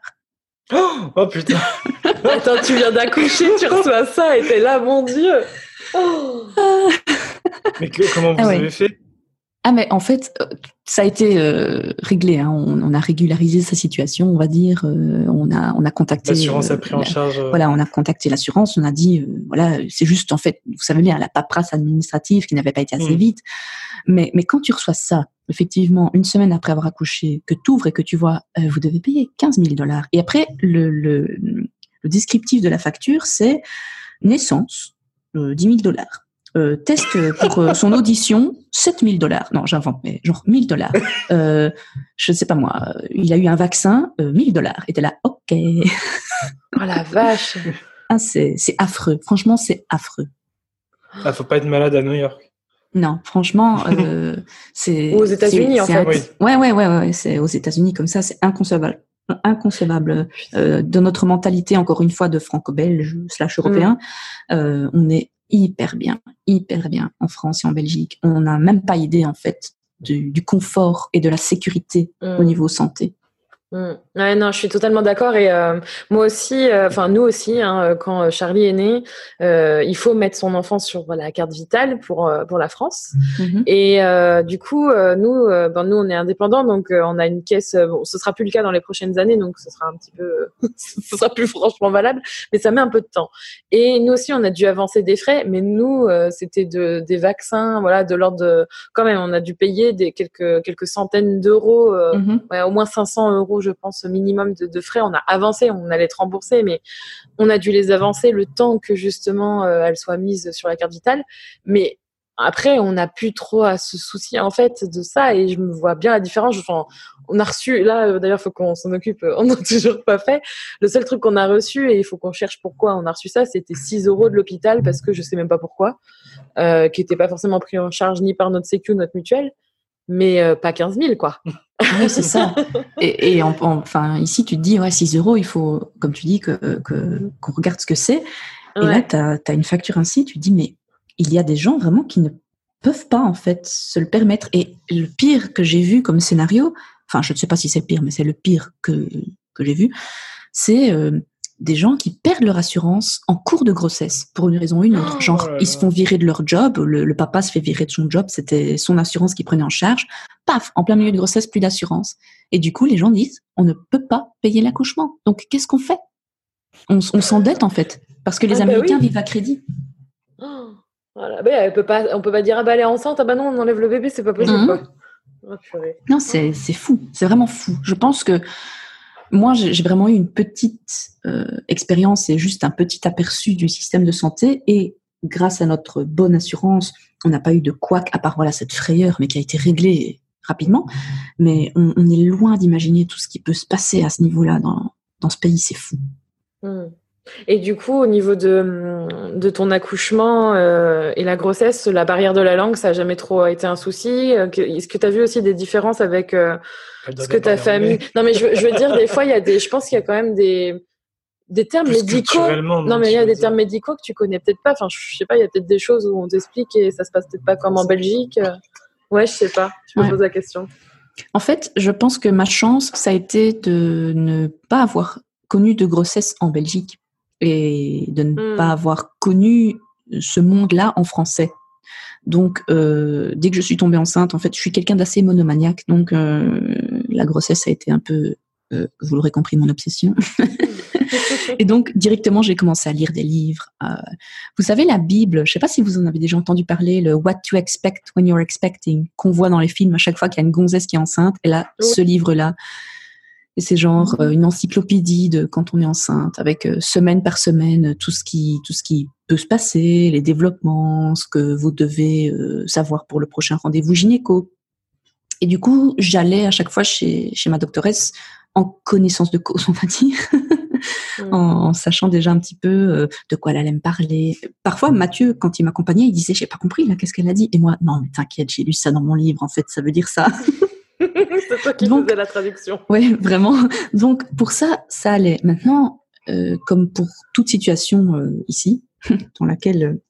Oh, putain. [LAUGHS] Attends, tu viens d'accoucher, tu reçois ça et t'es là, mon Dieu. Mais comment vous ah avez fait? Ah mais en fait, euh, ça a été euh, réglé. Hein. On, a régularisé sa situation, on va dire. Euh, on a on a contacté. L'assurance a pris en charge. Voilà, on a contacté l'assurance. On a dit voilà, c'est juste en fait, vous savez bien, la paperasse administrative qui n'avait pas été assez hmm. vite. Mais mais quand tu reçois ça, effectivement, une semaine après avoir accouché, que tu ouvres et que tu vois, vous devez payer 15 000 dollars. Et après, le, le, le descriptif de la facture, c'est naissance, 10 000 dollars euh, test pour euh, son audition, 7000 dollars. Non, j'invente, mais genre 1000 dollars. [LAUGHS] Euh, je ne sais pas moi, il a eu un vaccin, 1000 dollars. Et t'es là, ok. oh la vache. Ah, c'est affreux. Franchement, c'est affreux. Ah, faut pas être malade à New York. Non, franchement, [LAUGHS] euh, c'est. aux États-Unis, en fait. Oui. Ouais, ouais, ouais, ouais. C'est aux États-Unis comme ça, c'est inconcevable inconcevable euh, de notre mentalité encore une fois de franco-belge slash européen mm. euh, on est hyper bien, hyper bien en France et en Belgique. On n'a même pas idée en fait du, confort et de la sécurité au mm. niveau santé. Mm. Ouais, non, je suis totalement d'accord. Et euh, moi aussi, euh, enfin nous aussi, hein, quand euh, Charlie est né, il faut mettre son enfant sur la carte vitale pour pour la France. Mm-hmm. Et du coup, nous, ben, nous, on est indépendants, donc on a une caisse. Bon, ce sera plus le cas dans les prochaines années, donc ce sera un petit peu, [LAUGHS] ce sera plus franchement valable, mais ça met un peu de temps. Et nous aussi, on a dû avancer des frais, mais nous, c'était de des vaccins, voilà, de l'ordre de, quand même, on a dû payer des quelques quelques centaines d'euros, mm-hmm. ouais, au moins 500 euros je pense, minimum de, frais. On a avancé, on allait être remboursé, mais on a dû les avancer le temps que justement euh, elles soient mises sur la carte vitale. Mais après, on n'a plus trop à se soucier en fait de ça et je me vois bien la différence. On a reçu, là euh, d'ailleurs, faut qu'on s'en occupe, on n'a [LAUGHS] toujours pas fait. Le seul truc qu'on a reçu, et il faut qu'on cherche pourquoi on a reçu ça, c'était 6 euros de l'hôpital parce que je sais même pas pourquoi, euh, qui n'était pas forcément pris en charge ni par notre sécu, notre mutuelle mais euh, pas 15 000, quoi. Oui, c'est ça. [LAUGHS] Et, enfin, ici, tu te dis, ouais, 6 euros, il faut, comme tu dis, que, qu'on regarde ce que c'est. Et là, tu as, une facture ainsi, tu te dis, mais il y a des gens vraiment qui ne peuvent pas, en fait, se le permettre. Et le pire que j'ai vu comme scénario, enfin, je ne sais pas si c'est le pire, mais c'est le pire que, que j'ai vu, c'est euh, des gens qui perdent leur assurance en cours de grossesse pour une raison ou une autre. Oh Genre, ils se font virer de leur job, le, papa se fait virer de son job, c'était son assurance qui prenait en charge. Paf, en plein milieu de grossesse, plus d'assurance. Et du coup, les gens disent, on ne peut pas payer l'accouchement. Donc, qu'est-ce qu'on fait? On, s'endette en fait, parce que les Ah, bah Américains oui. vivent à crédit. Oh, voilà. Bah, elle peut pas, on peut pas dire ah bah elle est enceinte, ah bah non on enlève le bébé, c'est pas possible quoi. Oh. Non, c'est fou, c'est vraiment fou. Je pense que moi, j'ai vraiment eu une petite euh, expérience et juste un petit aperçu du système de santé. Et grâce à notre bonne assurance, on n'a pas eu de couac, à part voilà cette frayeur, mais qui a été réglée rapidement. Mais on, est loin d'imaginer tout ce qui peut se passer à ce niveau-là dans, dans ce pays, c'est fou. Hmm. Et du coup, au niveau de, de ton accouchement euh, et la grossesse, la barrière de la langue, ça a jamais trop été un souci? Euh, Est-ce que tu as vu aussi des différences avec euh, ce que ta famille? Non, mais je, veux- je veux dire, des fois, il y a des, je pense qu'il y a quand même des, des termes Plus médicaux. Non, mais il y tu a des dire. termes médicaux que tu connais peut-être pas. Enfin, je sais pas, il y a peut-être des choses où on t'explique et ça se passe peut-être pas comme en Belgique. Ouais, je sais pas. Je me Ouais. pose la question. En fait, je pense que ma chance, ça a été de ne pas avoir connu de grossesse en Belgique et de ne Hmm. pas avoir connu ce monde-là en français. Donc, euh, dès que je suis tombée enceinte, en fait, je suis quelqu'un d'assez monomaniaque. Donc, euh, la grossesse a été un peu, euh, vous l'aurez compris, mon obsession. [LAUGHS] Et donc, directement, j'ai commencé à lire des livres. Vous savez, la Bible, je sais pas si vous en avez déjà entendu parler, le What to Expect When You're Expecting, qu'on voit dans les films à chaque fois qu'il y a une gonzesse qui est enceinte. Elle a Oui. ce livre-là. Et c'est genre euh, une encyclopédie de quand on est enceinte, avec euh, semaine par semaine euh, tout ce qui tout ce qui peut se passer, les développements, ce que vous devez euh, savoir pour le prochain rendez-vous gynéco. Et du coup, j'allais à chaque fois chez chez ma doctoresse en connaissance de cause, [LAUGHS] on va dire, en, en sachant déjà un petit peu euh, de quoi elle allait me parler. Parfois, Mathieu, quand il m'accompagnait, il disait j'ai pas compris là, qu'est-ce qu'elle a dit? Et moi, non, mais t'inquiète, j'ai lu ça dans mon livre. En fait, ça veut dire ça. [LAUGHS] [LAUGHS] c'est toi qui Donc- faisais la traduction. Ouais, vraiment. Donc pour ça, ça allait. Maintenant, euh, comme pour toute situation euh, ici, [LAUGHS] dans laquelle euh,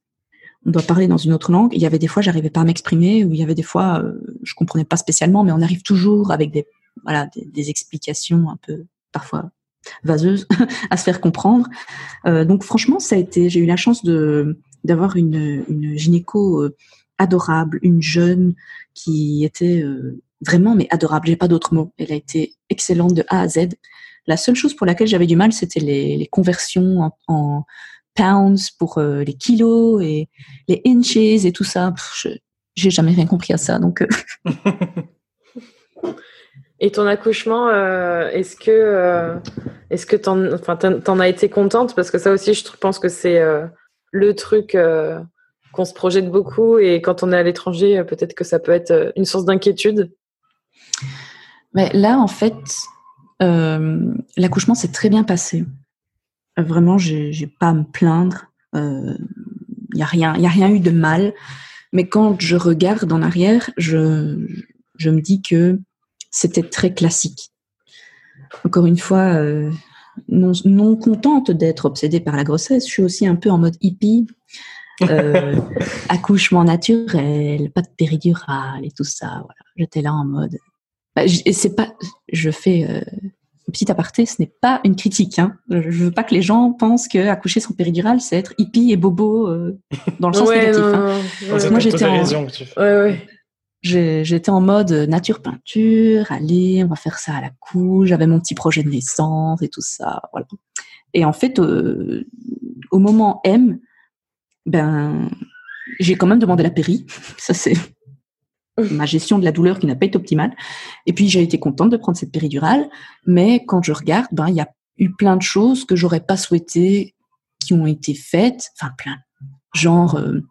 on doit parler dans une autre langue, il y avait des fois, j'arrivais pas à m'exprimer, ou il y avait des fois, euh, je comprenais pas spécialement, mais on arrive toujours avec des, voilà, des, des explications un peu parfois vaseuses [LAUGHS] à se faire comprendre. Euh, donc franchement, ça a été, j'ai eu la chance de d'avoir une, une gynéco euh, adorable, une jeune qui était euh, vraiment mais adorable. J'ai pas d'autres mots. Elle a été excellente de A à Z. La seule chose pour laquelle j'avais du mal, c'était les, conversions en, pounds pour euh, les kilos et les inches et tout ça. J'ai jamais rien compris à ça. Donc, euh, [LAUGHS] [LAUGHS] Et ton accouchement, euh, est-ce que euh, est-ce que t'en, as été contente? Parce que ça aussi, je pense que c'est le truc qu'on se projette beaucoup et quand on est à l'étranger, peut-être que ça peut être une source d'inquiétude. Mais là, en fait, euh, l'accouchement s'est très bien passé. Euh, Vraiment, j'ai pas à me plaindre. Il y a rien, y a rien eu de mal. Mais quand je regarde en arrière, je, me dis que c'était très classique. Encore une fois, euh, non contente d'être obsédée par la grossesse, je suis aussi un peu en mode hippie. Euh, accouchement naturel, pas de péridurale et tout ça. Voilà. J'étais là en mode. Bah, c'est pas. Je fais euh, un petit aparté, ce n'est pas une critique. Hein. Je veux pas que les gens pensent que accoucher sans péridurale, c'est être hippie et bobo euh, dans le [LAUGHS] sens négatif. non, hein. ouais, moi, moi, j'étais en- ouais, ouais. J'ai- J'étais en mode nature peinture, allez, on va faire ça à la couche. J'avais mon petit projet de naissance et tout ça, voilà. Et en fait, euh, au moment M, ben, j'ai quand même demandé la péri. [LAUGHS] Ça c'est ma gestion de la douleur qui n'a pas été optimale. Et puis j'ai été contente de prendre cette péridurale, mais quand je regarde, ben il y a eu plein de choses que j'aurais pas souhaité qui ont été faites, enfin plein, genre euh,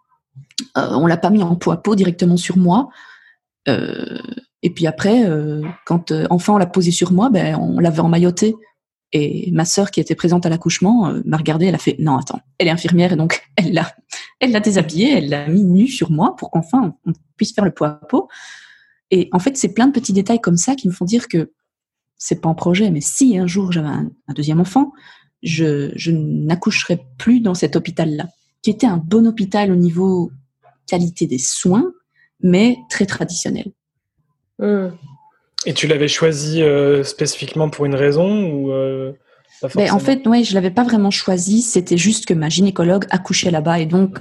euh, on l'a pas mis en peau à peau directement sur moi. Euh, et puis après, euh, quand euh, enfin on l'a posé sur moi, ben, on l'avait emmailloté. Et ma sœur qui était présente à l'accouchement euh, m'a regardée, elle a fait non attends, elle est infirmière et donc [LAUGHS] elle l'a, elle l'a déshabillée, elle l'a mis nue sur moi pour qu'enfin on puisse faire le poids à peau. Et en fait, c'est plein de petits détails comme ça qui me font dire que c'est pas en projet, mais si un jour j'avais un, un deuxième enfant, je, je n'accoucherai plus dans cet hôpital-là, qui était un bon hôpital au niveau qualité des soins, mais très traditionnel. Hmm. Et tu l'avais choisi euh, spécifiquement pour une raison ou euh, pas Ben, en fait, ouais, je l'avais pas vraiment choisi. C'était juste que ma gynécologue accouchait là-bas et donc,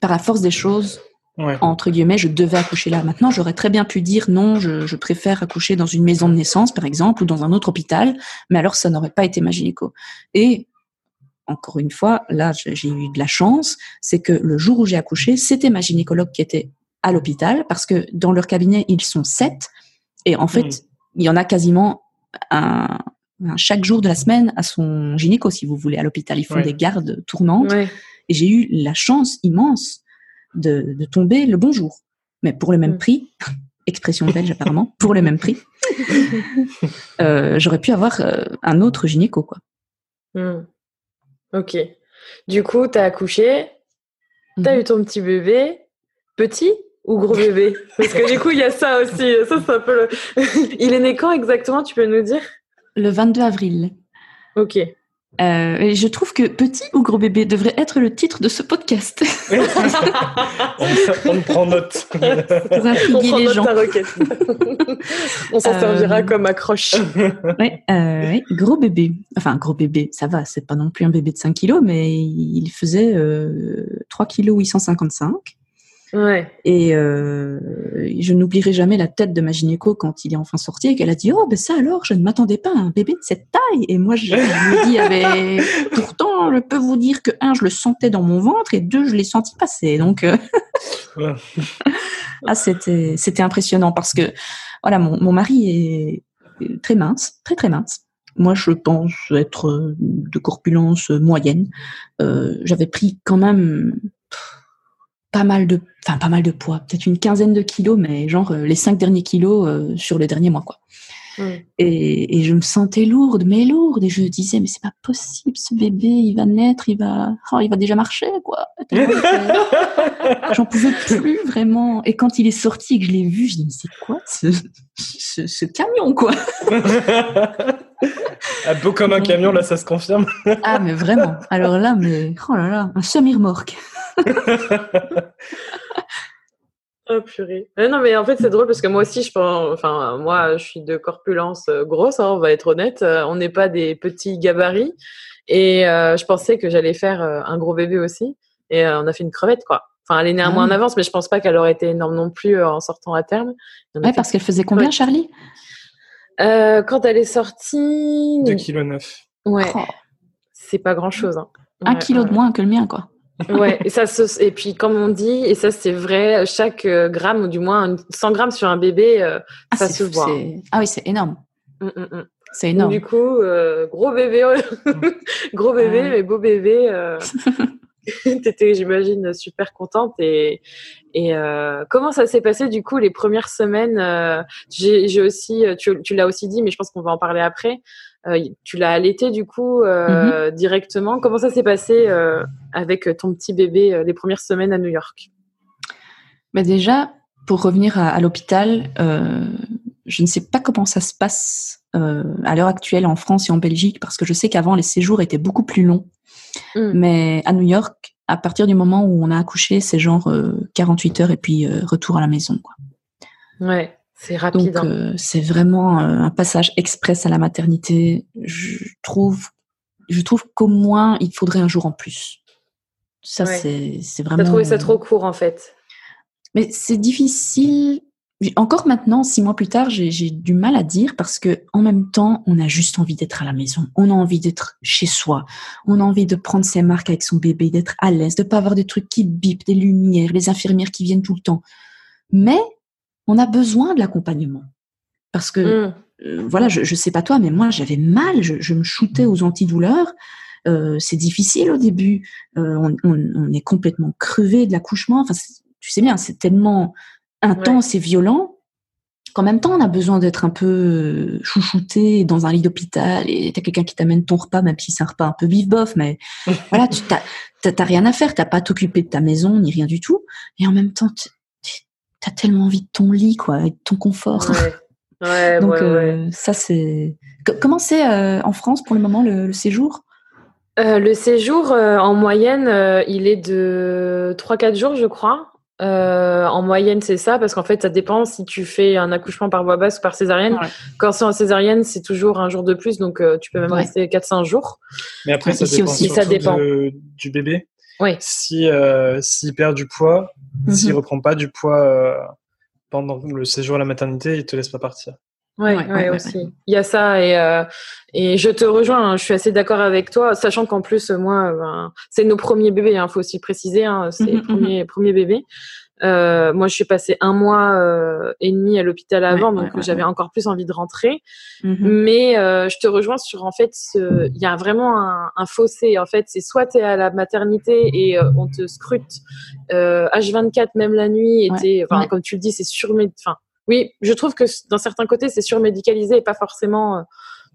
par la force des choses, Ouais. entre guillemets, je devais accoucher là. Maintenant, j'aurais très bien pu dire non, je, je préfère accoucher dans une maison de naissance, par exemple, ou dans un autre hôpital, mais alors ça n'aurait pas été ma gynéco. Et encore une fois, là, j'ai eu de la chance, c'est que le jour où j'ai accouché, c'était ma gynécologue qui était à l'hôpital parce que dans leur cabinet, ils sont sept. Et en fait, hmm. il y en a quasiment un, chaque jour de la semaine à son gynéco, si vous voulez, à l'hôpital. Ils font des gardes tournantes. Et j'ai eu la chance immense de, tomber le bon jour. Mais pour le même hmm. prix, [LAUGHS] expression belge apparemment, pour le même prix, [LAUGHS] euh, j'aurais pu avoir euh, un autre gynéco, quoi. Hmm. Ok. Du coup, tu as accouché, tu as mhm. eu ton petit bébé, petit? Ou gros bébé Parce que du coup, il y a ça aussi. Ça, ça peut [LAUGHS] il est né quand exactement Tu peux nous dire? Le 22 avril. Ok. Euh, je trouve que Petit ou Gros Bébé devrait être le titre de ce podcast. [LAUGHS] on, prend note. Pour intriguer on les gens. on s'en servira euh, comme accroche. [LAUGHS] Euh, Gros Bébé. Enfin, Gros Bébé, ça va, c'est pas non plus un bébé de 5 kilos, mais il faisait 3 kilos 855. Et euh, je n'oublierai jamais la tête de ma gynéco quand il est enfin sorti et qu'elle a dit Oh, ben ça alors, je ne m'attendais pas à un bébé de cette taille. Et moi, je, lui dis ah ben, [LAUGHS] Pourtant, je peux vous dire que, un, je le sentais dans mon ventre et deux, je l'ai senti passer. Donc, euh, [LAUGHS] ah, c'était, c'était impressionnant parce que, voilà, mon, mon mari est très mince, très très mince. Moi, je pense être de corpulence moyenne. Euh, j'avais pris quand même pas mal de, enfin pas mal de poids, peut-être une quinzaine de kilos, mais genre euh, les cinq derniers kilos euh, sur les derniers mois, quoi. Et, je me sentais lourde, mais lourde, et je disais mais c'est pas possible, ce bébé, il va naître, il va, oh, il va déjà marcher, quoi. [LAUGHS] J'en pouvais plus vraiment. Et quand il est sorti et que je l'ai vu, je dis mais c'est quoi ce, ce, camion, quoi? Un peu comme un camion, là, ça se confirme. ah mais vraiment. Alors là, mais oh là là, un semi-remorque. [LAUGHS] oh purée. non, mais en fait, c'est drôle parce que moi aussi, je pense, enfin, moi, je suis de corpulence euh, grosse, hein, on va être honnête. Euh, on n'est pas des petits gabarits. Et euh, je pensais que j'allais faire un gros bébé aussi. Et on a fait une crevette, quoi. Enfin, elle est néanmoins ah. en avance, mais je pense pas qu'elle aurait été énorme non plus en sortant à terme. Ouais, parce qu'elle faisait combien, Charlie? Quand elle est sortie. 2,9 kg. Ouais. Oh. C'est pas grand chose. Hein. Un kilo de moins que le mien, quoi ouais, et, ça et puis comme on dit, et ça c'est vrai, chaque euh, gramme, ou du moins 100 grammes sur un bébé, euh, ah, ça se voit. Ah oui, c'est énorme. Mm, mm, mm. C'est énorme. du coup, euh, gros bébé, [LAUGHS] gros bébé, mais beau bébé. [LAUGHS] T'étais, j'imagine, super contente. Et, et comment ça s'est passé du coup les premières semaines J'ai aussi, tu, tu l'as aussi dit, mais je pense qu'on va en parler après. Euh, tu l'as allaité du coup euh, mhm. directement. Comment ça s'est passé euh, avec ton petit bébé les premières semaines à New York? Bah Déjà, pour revenir à, l'hôpital, je ne sais pas comment ça se passe à l'heure actuelle en France et en Belgique parce que je sais qu'avant les séjours étaient beaucoup plus longs. Hmm. Mais à New York, à partir du moment où on a accouché, c'est genre 48 heures et puis retour à la maison. Quoi. Ouais. C'est rapide. Donc, hein. euh, c'est vraiment euh, un passage express à la maternité. Je trouve, je trouve qu'au moins, il faudrait un jour en plus. Ça, c'est, c'est vraiment. T'as trouvé ça trop court, en fait. Mais c'est difficile. Encore maintenant, six mois plus tard, j'ai, j'ai du mal à dire parce que en même temps, on a juste envie d'être à la maison. On a envie d'être chez soi. On a envie de prendre ses marques avec son bébé, d'être à l'aise, de pas avoir des trucs qui bipent, des lumières, les infirmières qui viennent tout le temps. Mais on a besoin de l'accompagnement. Parce que, mmh. euh, voilà, je ne sais pas toi, mais moi, j'avais mal, je, me shootais aux antidouleurs. Euh, c'est difficile au début. Euh, on, est complètement crevé de l'accouchement. Enfin, tu sais bien, c'est tellement intense et violent qu'en même temps, on a besoin d'être un peu chouchouté dans un lit d'hôpital et t'as quelqu'un qui t'amène ton repas, même si c'est un repas un peu bif-bof, mais [LAUGHS] voilà, tu t'as rien à faire, t'as pas à t'occuper de ta maison ni rien du tout. Et en même temps, t'as tellement envie de ton lit, quoi, et de ton confort. Ouais. [LAUGHS] Donc euh, ça c'est. Comment c'est euh, en France pour le moment le, séjour? Euh, Le séjour en moyenne, il est de 3-4 jours, je crois. en moyenne, c'est ça, parce qu'en fait, ça dépend si tu fais un accouchement par voie basse ou par césarienne. Quand c'est en césarienne, c'est toujours un jour de plus, donc tu peux même rester 4-5 jours. Mais après, ça dépend, aussi. ça dépend. du bébé. Oui. Si euh, s'il perd du poids, s'il mhm. reprend pas du poids euh, pendant le séjour à la maternité, il te laisse pas partir. Ouais, ouais, aussi. Il y a ça et euh, et je te rejoins. Hein, je suis assez d'accord avec toi, sachant qu'en plus moi, ben, c'est nos premiers bébés. Il hein, faut aussi préciser, hein, c'est les premiers premiers bébés. Euh, moi, je suis passée un mois euh, et demi à l'hôpital avant, donc j'avais encore plus envie de rentrer. Mm-hmm. Mais euh, je te rejoins sur en fait, il y a vraiment un, un fossé. En fait, c'est soit tu es à la maternité et on te scrute H24 même la nuit, et enfin, comme tu le dis, c'est sur enfin oui, je trouve que d'un certain côté, c'est surmédicalisé et pas forcément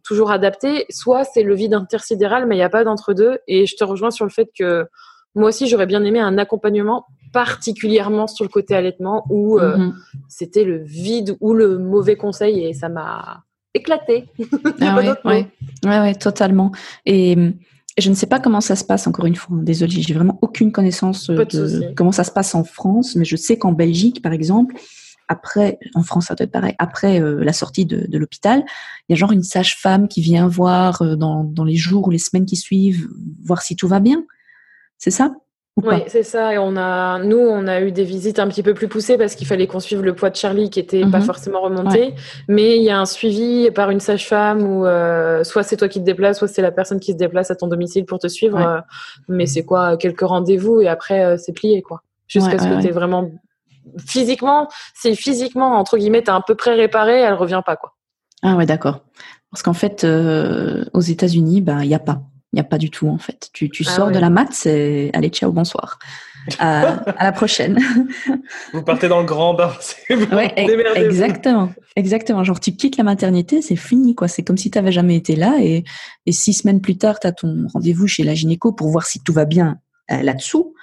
toujours adapté. Soit c'est le vide intersidéral, mais il n'y a pas d'entre-deux. Et je te rejoins sur le fait que moi aussi, j'aurais bien aimé un accompagnement particulièrement sur le côté allaitement où euh, mm-hmm. c'était le vide ou le mauvais conseil et ça m'a éclaté. [LAUGHS] ah ouais, ouais. ouais, totalement. Et je ne sais pas comment ça se passe, encore une fois. Désolée, j'ai vraiment aucune connaissance euh, de, comment ça se passe en France, mais je sais qu'en Belgique, par exemple, après, en France, ça doit être pareil, après euh, la sortie de, l'hôpital, il y a genre une sage-femme qui vient voir euh, dans, les jours ou les semaines qui suivent, voir si tout va bien. C'est ça Oui, c'est ça. Et on a, nous, on a eu des visites un petit peu plus poussées parce qu'il fallait qu'on suive le poids de Charlie qui était pas mhm. forcément remonté. Mais il y a un suivi par une sage-femme ou euh, soit c'est toi qui te déplaces, soit c'est la personne qui se déplace à ton domicile pour te suivre. mais c'est quoi, quelques rendez-vous et après c'est plié quoi. Jusqu'à ce que tu es vraiment physiquement, si physiquement, entre guillemets, t'es un peu près réparé, elle revient pas, quoi. Ah ouais, d'accord. Parce qu'en fait, euh, aux États-Unis, bah, il n'y a pas. Il n'y a pas du tout, en fait. Tu, tu ah sors de la mat, c'est allez, ciao, bonsoir. à, à la prochaine. [LAUGHS] Vous partez dans le grand bain. [LAUGHS] ouais, exactement. Exactement. Genre, tu quittes la maternité, c'est fini, quoi. C'est comme si tu n'avais jamais été là. Et, et six semaines plus tard, tu as ton rendez-vous chez la gynéco pour voir si tout va bien euh, là-dessous.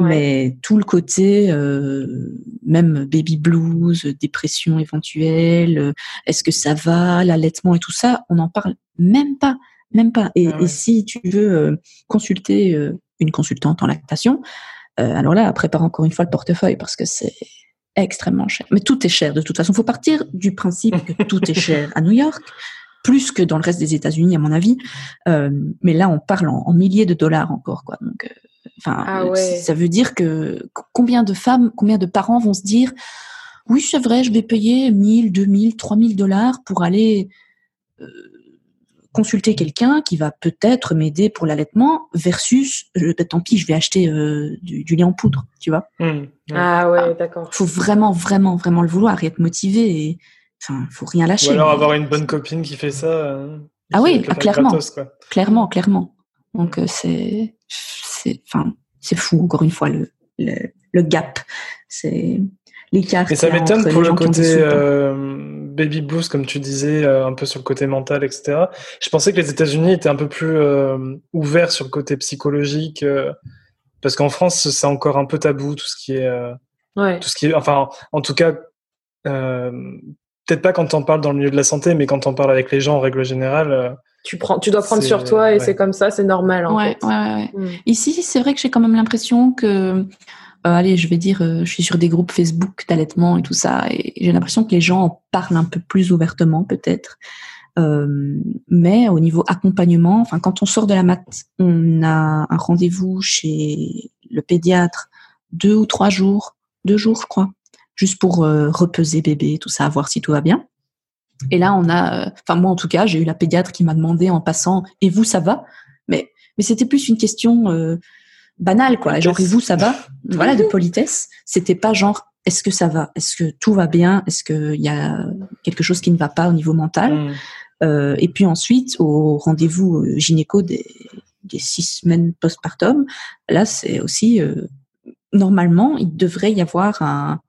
Mais tout le côté, euh, même baby blues, dépression éventuelle, euh, est-ce que ça va, l'allaitement et tout ça, on n'en parle même pas, même pas. Et, ah si tu veux euh, consulter une consultante en lactation, alors là, prépare encore une fois le portefeuille parce que c'est extrêmement cher. Mais tout est cher de toute façon. Il faut partir du principe que tout est [LAUGHS] cher à New York, plus que dans le reste des États-Unis à mon avis. mais là, on parle en, en, milliers de dollars encore, quoi. Donc Enfin, ah ça veut dire que combien de femmes, combien de parents vont se dire oui, c'est vrai, je vais payer 1000, 2000, 3000 dollars pour aller euh, consulter quelqu'un qui va peut-être m'aider pour l'allaitement versus euh, bah, tant pis, je vais acheter euh, du, lait en poudre, tu vois. Mmh, ah ouais, d'accord. d'accord. Faut vraiment, vraiment, vraiment le vouloir et être motivé et enfin, faut rien lâcher. Ou alors avoir une bonne copine qui fait ça. ah oui, clairement, clairement, clairement. Donc c'est c'est enfin c'est fou encore une fois le le, gap c'est l'écart mais ça m'étonne pour le côté euh, baby boost comme tu disais euh, un peu sur le côté mental etc je pensais que les États-Unis étaient un peu plus euh, ouverts sur le côté psychologique parce qu'en France c'est encore un peu tabou tout ce qui est tout ce qui est enfin en tout cas peut-être pas quand on parle dans le milieu de la santé mais quand on parle avec les gens en règle générale tu prends, tu dois prendre sur toi et c'est comme ça, c'est normal en fait. Ouais, mm. Ici, c'est vrai que j'ai quand même l'impression que, euh, allez, je vais dire, euh, je suis sur des groupes Facebook d'allaitement et tout ça, et j'ai l'impression que les gens en parlent un peu plus ouvertement peut-être. Euh, mais au niveau accompagnement, enfin quand on sort de la mat, on a un rendez-vous chez le pédiatre deux ou trois jours, deux jours je crois, juste pour repeser bébé, tout ça, voir si tout va bien. Et là, on a, euh, enfin moi en tout cas, j'ai eu la pédiatre qui m'a demandé en passant, et vous ça va? Mais mais c'était plus une question euh, banale quoi, genre et vous ça va? [LAUGHS] Voilà de politesse. C'était pas genre est-ce que ça va? Est-ce que tout va bien? Est-ce qu'il y a quelque chose qui ne va pas au niveau mental? Mm. euh, Et puis ensuite au rendez-vous gynéco des, des six semaines postpartum, là c'est aussi normalement il devrait y avoir un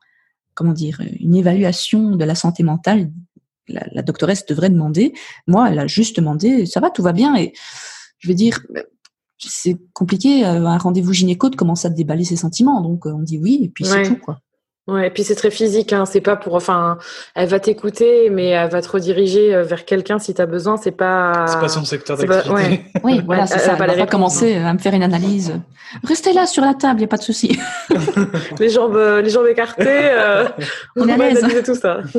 comment dire une évaluation de la santé mentale la, la, doctoresse devrait demander. Moi, elle a juste demandé, ça va, tout va bien? Et je veux dire, c'est compliqué, euh, un rendez-vous gynéco, de commencer à déballer ses sentiments. Donc, euh, on dit oui, et puis c'est tout, quoi. Ouais, et puis c'est très physique, hein. c'est pas pour, enfin, elle va t'écouter, mais elle va te rediriger euh, vers quelqu'un si tu as besoin, c'est pas. C'est pas son secteur d'activité. [LAUGHS] oui, voilà, c'est ça. Elle va pas commencer à me faire une analyse. Restez là sur la table, y a pas de souci. [LAUGHS] les jambes, les jambes écartées, on va analyser tout ça. [LAUGHS]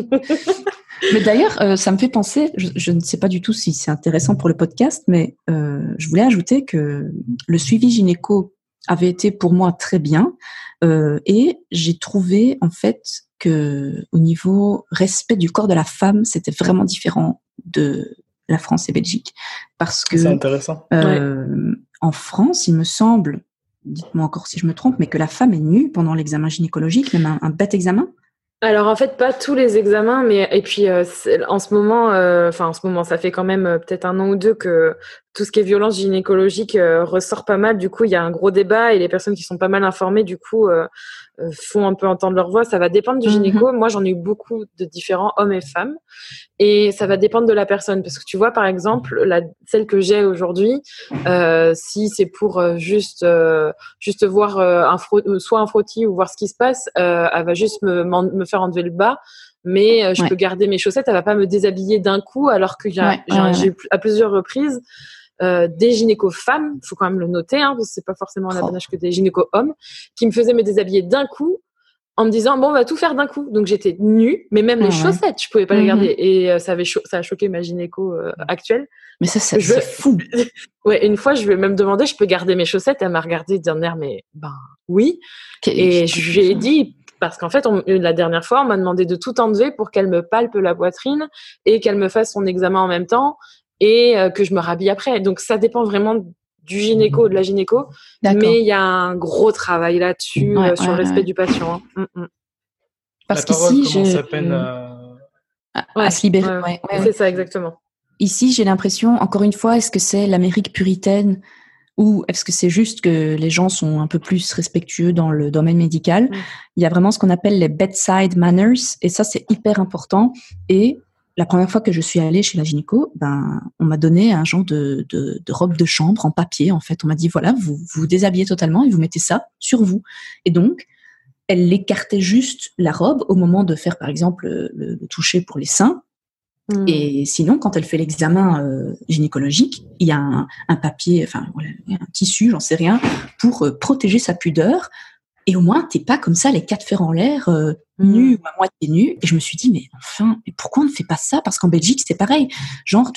Mais d'ailleurs, euh, ça me fait penser, je, ne sais pas du tout si c'est intéressant pour le podcast, mais euh, je voulais ajouter que le suivi gynéco avait été pour moi très bien. Euh, et j'ai trouvé en fait que au niveau respect du corps de la femme, c'était vraiment différent de la France et Belgique, parce que c'est intéressant. Euh, en France, il me semble, dites-moi encore si je me trompe, mais que la femme est nue pendant l'examen gynécologique, même un bête examen? Alors en fait pas tous les examens, mais et puis euh, en ce moment, euh, enfin en ce moment, ça fait quand même euh, peut-être un an ou deux que tout ce qui est violence gynécologique ressort pas mal. Du coup, il y a un gros débat et les personnes qui sont pas mal informées, du coup, font un peu entendre leur voix. Ça va dépendre du gynéco. Mhm. Moi, j'en ai eu beaucoup de différents hommes et femmes, et ça va dépendre de la personne. Parce que tu vois, par exemple, la, celle que j'ai aujourd'hui, euh, si c'est pour euh, juste euh, juste voir un soit un frottis ou voir ce qui se passe, elle va juste me, me faire enlever le bas mais je peux garder mes chaussettes, elle va pas me déshabiller d'un coup alors que j'ai à plusieurs reprises euh, des gynéco femmes, faut quand même le noter, hein, parce que c'est pas forcément la même âge que des gynéco hommes, qui me faisaient me déshabiller d'un coup en me disant bon on va tout faire d'un coup. Donc j'étais nue mais même les chaussettes je pouvais pas les mhm. garder. Et euh, ça avait ça a choqué ma gynéco euh, actuelle. Mais ça c'est fou [LAUGHS] ouais une fois je lui ai même demandé je peux garder mes chaussettes? Elle m'a regardé d'un air mais ben oui. Et je lui ai dit parce qu'en fait, on, la dernière fois, on m'a demandé de tout enlever pour qu'elle me palpe la poitrine et qu'elle me fasse son examen en même temps et euh, que je me rhabille après. Donc ça dépend vraiment du gynéco, de la gynéco, mais il y a un gros travail là-dessus euh, sur le respect du patient. Hein. Mm, mm. Parce qu'ici, j'ai peine à, se libérer. C'est ça exactement. Ici, j'ai l'impression, encore une fois, est-ce que c'est l'Amérique puritaine ou est-ce que c'est juste que les gens sont un peu plus respectueux dans le domaine médical? Mm. Il y a vraiment ce qu'on appelle les bedside manners et ça c'est hyper important et la première fois que je suis allée chez la gynéco, ben, on m'a donné un genre de, de, de, robe de chambre en papier. En fait, on m'a dit voilà, vous vous déshabillez totalement et vous mettez ça sur vous. Et donc, elle écartait juste la robe au moment de faire, par exemple, le, toucher pour les seins. Hmm. Et sinon, quand elle fait l'examen euh, gynécologique, il y a un, un papier, enfin voilà, un tissu, j'en sais rien, pour euh, protéger sa pudeur, et au moins, t'es pas comme ça, les quatre fers en l'air, euh, mm. nu ou à moitié nu. Et je me suis dit, mais enfin, mais pourquoi on ne fait pas ça? Parce qu'en Belgique, c'est pareil. Genre,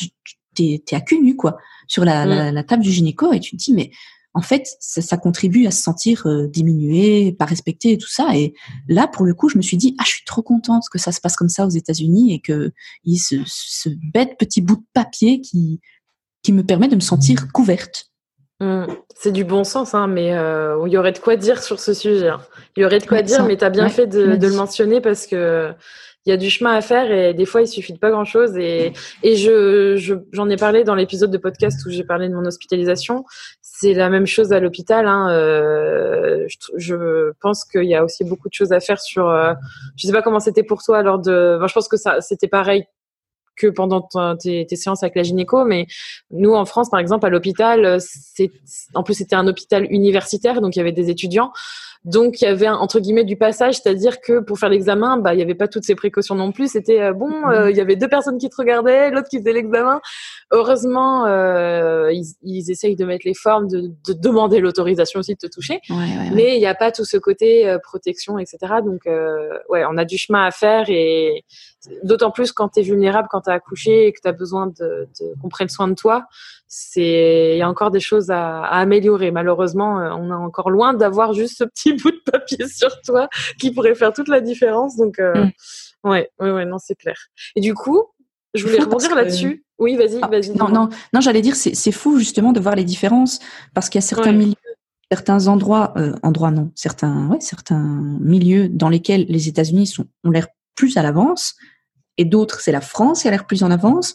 t'es es à cul nu, quoi, sur la, la, mm. table du gynéco, et tu te dis, mais en fait, ça, ça contribue à se sentir euh, diminué, pas respecté et tout ça. Et là, pour le coup, je me suis dit, ah, je suis trop contente que ça se passe comme ça aux États-Unis et que il y ait ce, ce bête petit bout de papier qui, qui me permet de me sentir couverte. Mm. C'est du bon sens, hein, mais euh, il y aurait de quoi dire sur ce sujet. Hein. Il y aurait de quoi dire, mais tu as bien fait de, le mentionner parce que il y a du chemin à faire et des fois il suffit de pas grand chose et, et je, j'en ai parlé dans l'épisode de podcast où j'ai parlé de mon hospitalisation c'est la même chose à l'hôpital hein. euh, je, pense qu'il y a aussi beaucoup de choses à faire sur euh, je sais pas comment c'était pour toi lors de je pense que ça c'était pareil que pendant tes, séances avec la gynéco, mais nous en France, par exemple, à l'hôpital, c'est en plus c'était un hôpital universitaire, donc il y avait des étudiants. Donc il y avait un, entre guillemets du passage, c'est-à-dire que pour faire l'examen, bah il y avait pas toutes ces précautions non plus. C'était euh, bon, euh, il y avait deux personnes qui te regardaient, l'autre qui faisait l'examen. Heureusement, euh, ils, ils, essayent de mettre les formes, de, de demander l'autorisation aussi de te toucher, mais il n'y a pas tout ce côté protection, etc. Donc ouais, on a du chemin à faire et d'autant plus quand tu es vulnérable, quand tu as accouché et que tu as besoin de, de qu'on prenne soin de toi c'est il y a encore des choses à, à, améliorer. Malheureusement, euh, on est encore loin d'avoir juste ce petit [LAUGHS] bout de papier sur toi qui pourrait faire toute la différence. Donc euh, mm. ouais, ouais, ouais, non, c'est clair. Et du coup, je voulais rebondir là-dessus. Oui, vas-y, ah, vas-y. Non, non, non, j'allais dire c'est fou justement de voir les différences parce qu'il y a certains milieux, certains endroits, euh, endroits non, certains, ouais, certains milieux dans lesquels les États-Unis sont ont l'air plus à l'avance et d'autres c'est la France qui a l'air plus en avance.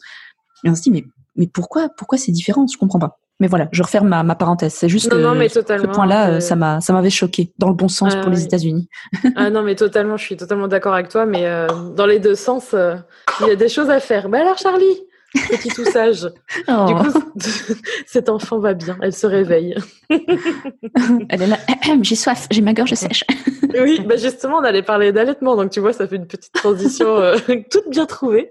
Et on se dit mais mais pourquoi, pourquoi c'est différent? Je comprends pas. Mais voilà, je referme ma, ma parenthèse. C'est juste que ce point-là, euh, ça m'a, ça m'avait choqué dans le bon sens pour les États-Unis. ah non, mais totalement, je suis totalement d'accord avec toi. Mais euh, dans les deux sens, euh, il y a des choses à faire. Bah alors, Charlie, petit tout sage. Oh. Du coup, [LAUGHS] cet enfant va bien. Elle se réveille. [LAUGHS] Elle est là. [CLEARS THROAT] j'ai soif. J'ai ma gorge sèche. [LAUGHS] oui, bah justement, on allait parler d'allaitement. Donc, tu vois, ça fait une petite transition euh, toute bien trouvée.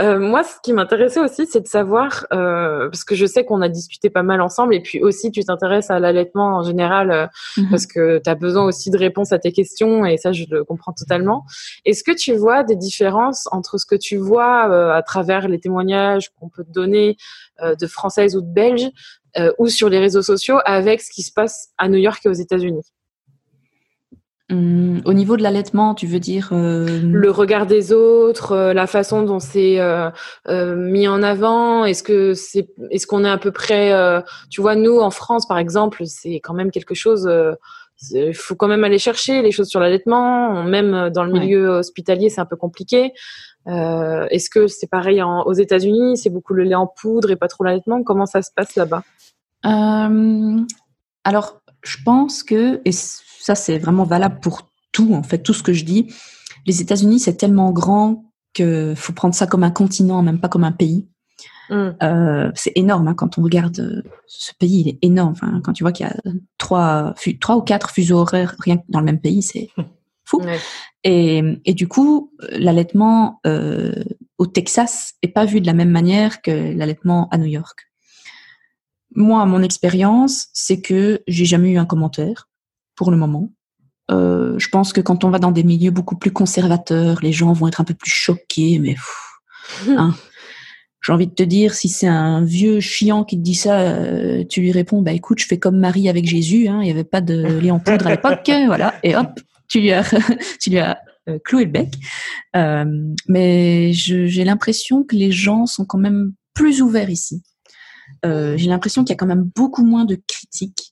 Euh, moi, ce qui m'intéressait aussi, c'est de savoir, euh, parce que je sais qu'on a discuté pas mal ensemble, et puis aussi, tu t'intéresses à l'allaitement en général, mhm. parce que tu as besoin aussi de réponses à tes questions, et ça, je le comprends totalement. Est-ce que tu vois des différences entre ce que tu vois à travers les témoignages qu'on peut donner de française ou de belge ou sur les réseaux sociaux avec ce qui se passe à New York et aux États-Unis. Hum, au niveau de l'allaitement, tu veux dire euh, le regard des autres, euh, la façon dont c'est euh, mis en avant. Est-ce que c'est, est-ce qu'on est à peu près, tu vois, nous en France par exemple, c'est quand même quelque chose. Il faut quand même aller chercher les choses sur l'allaitement. Même dans le milieu hospitalier, c'est un peu compliqué. Est-ce que c'est pareil aux États-Unis? C'est beaucoup le lait en poudre et pas trop l'allaitement? Comment ça se passe là-bas? Alors, je pense que et ça c'est vraiment valable pour tout, en fait, tout ce que je dis. Les États-Unis, c'est tellement grand que faut prendre ça comme un continent, même pas comme un pays. Mm. Euh, c'est énorme hein, quand on regarde euh, ce pays, il est énorme. quand tu vois qu'il y a trois, trois ou quatre fuseaux horaires rien que dans le même pays, c'est [LAUGHS] fou. Et, et, du coup, l'allaitement euh, au Texas est pas vu de la même manière que l'allaitement à New York. Moi, mon expérience, c'est que j'ai jamais eu un commentaire pour le moment. Euh, je pense que quand on va dans des milieux beaucoup plus conservateurs, les gens vont être un peu plus choqués, mais [LAUGHS] hein. j'ai envie de te dire, si c'est un vieux chiant qui te dit ça, euh, tu lui réponds, bah écoute, je fais comme Marie avec Jésus, hein, il n'y avait pas de lait en poudre à l'époque, [LAUGHS] voilà, et hop, tu lui as, [LAUGHS] tu as euh, cloué le bec. mais j'ai l'impression que les gens sont quand même plus ouverts ici. j'ai l'impression qu'il y a quand même beaucoup moins de critiques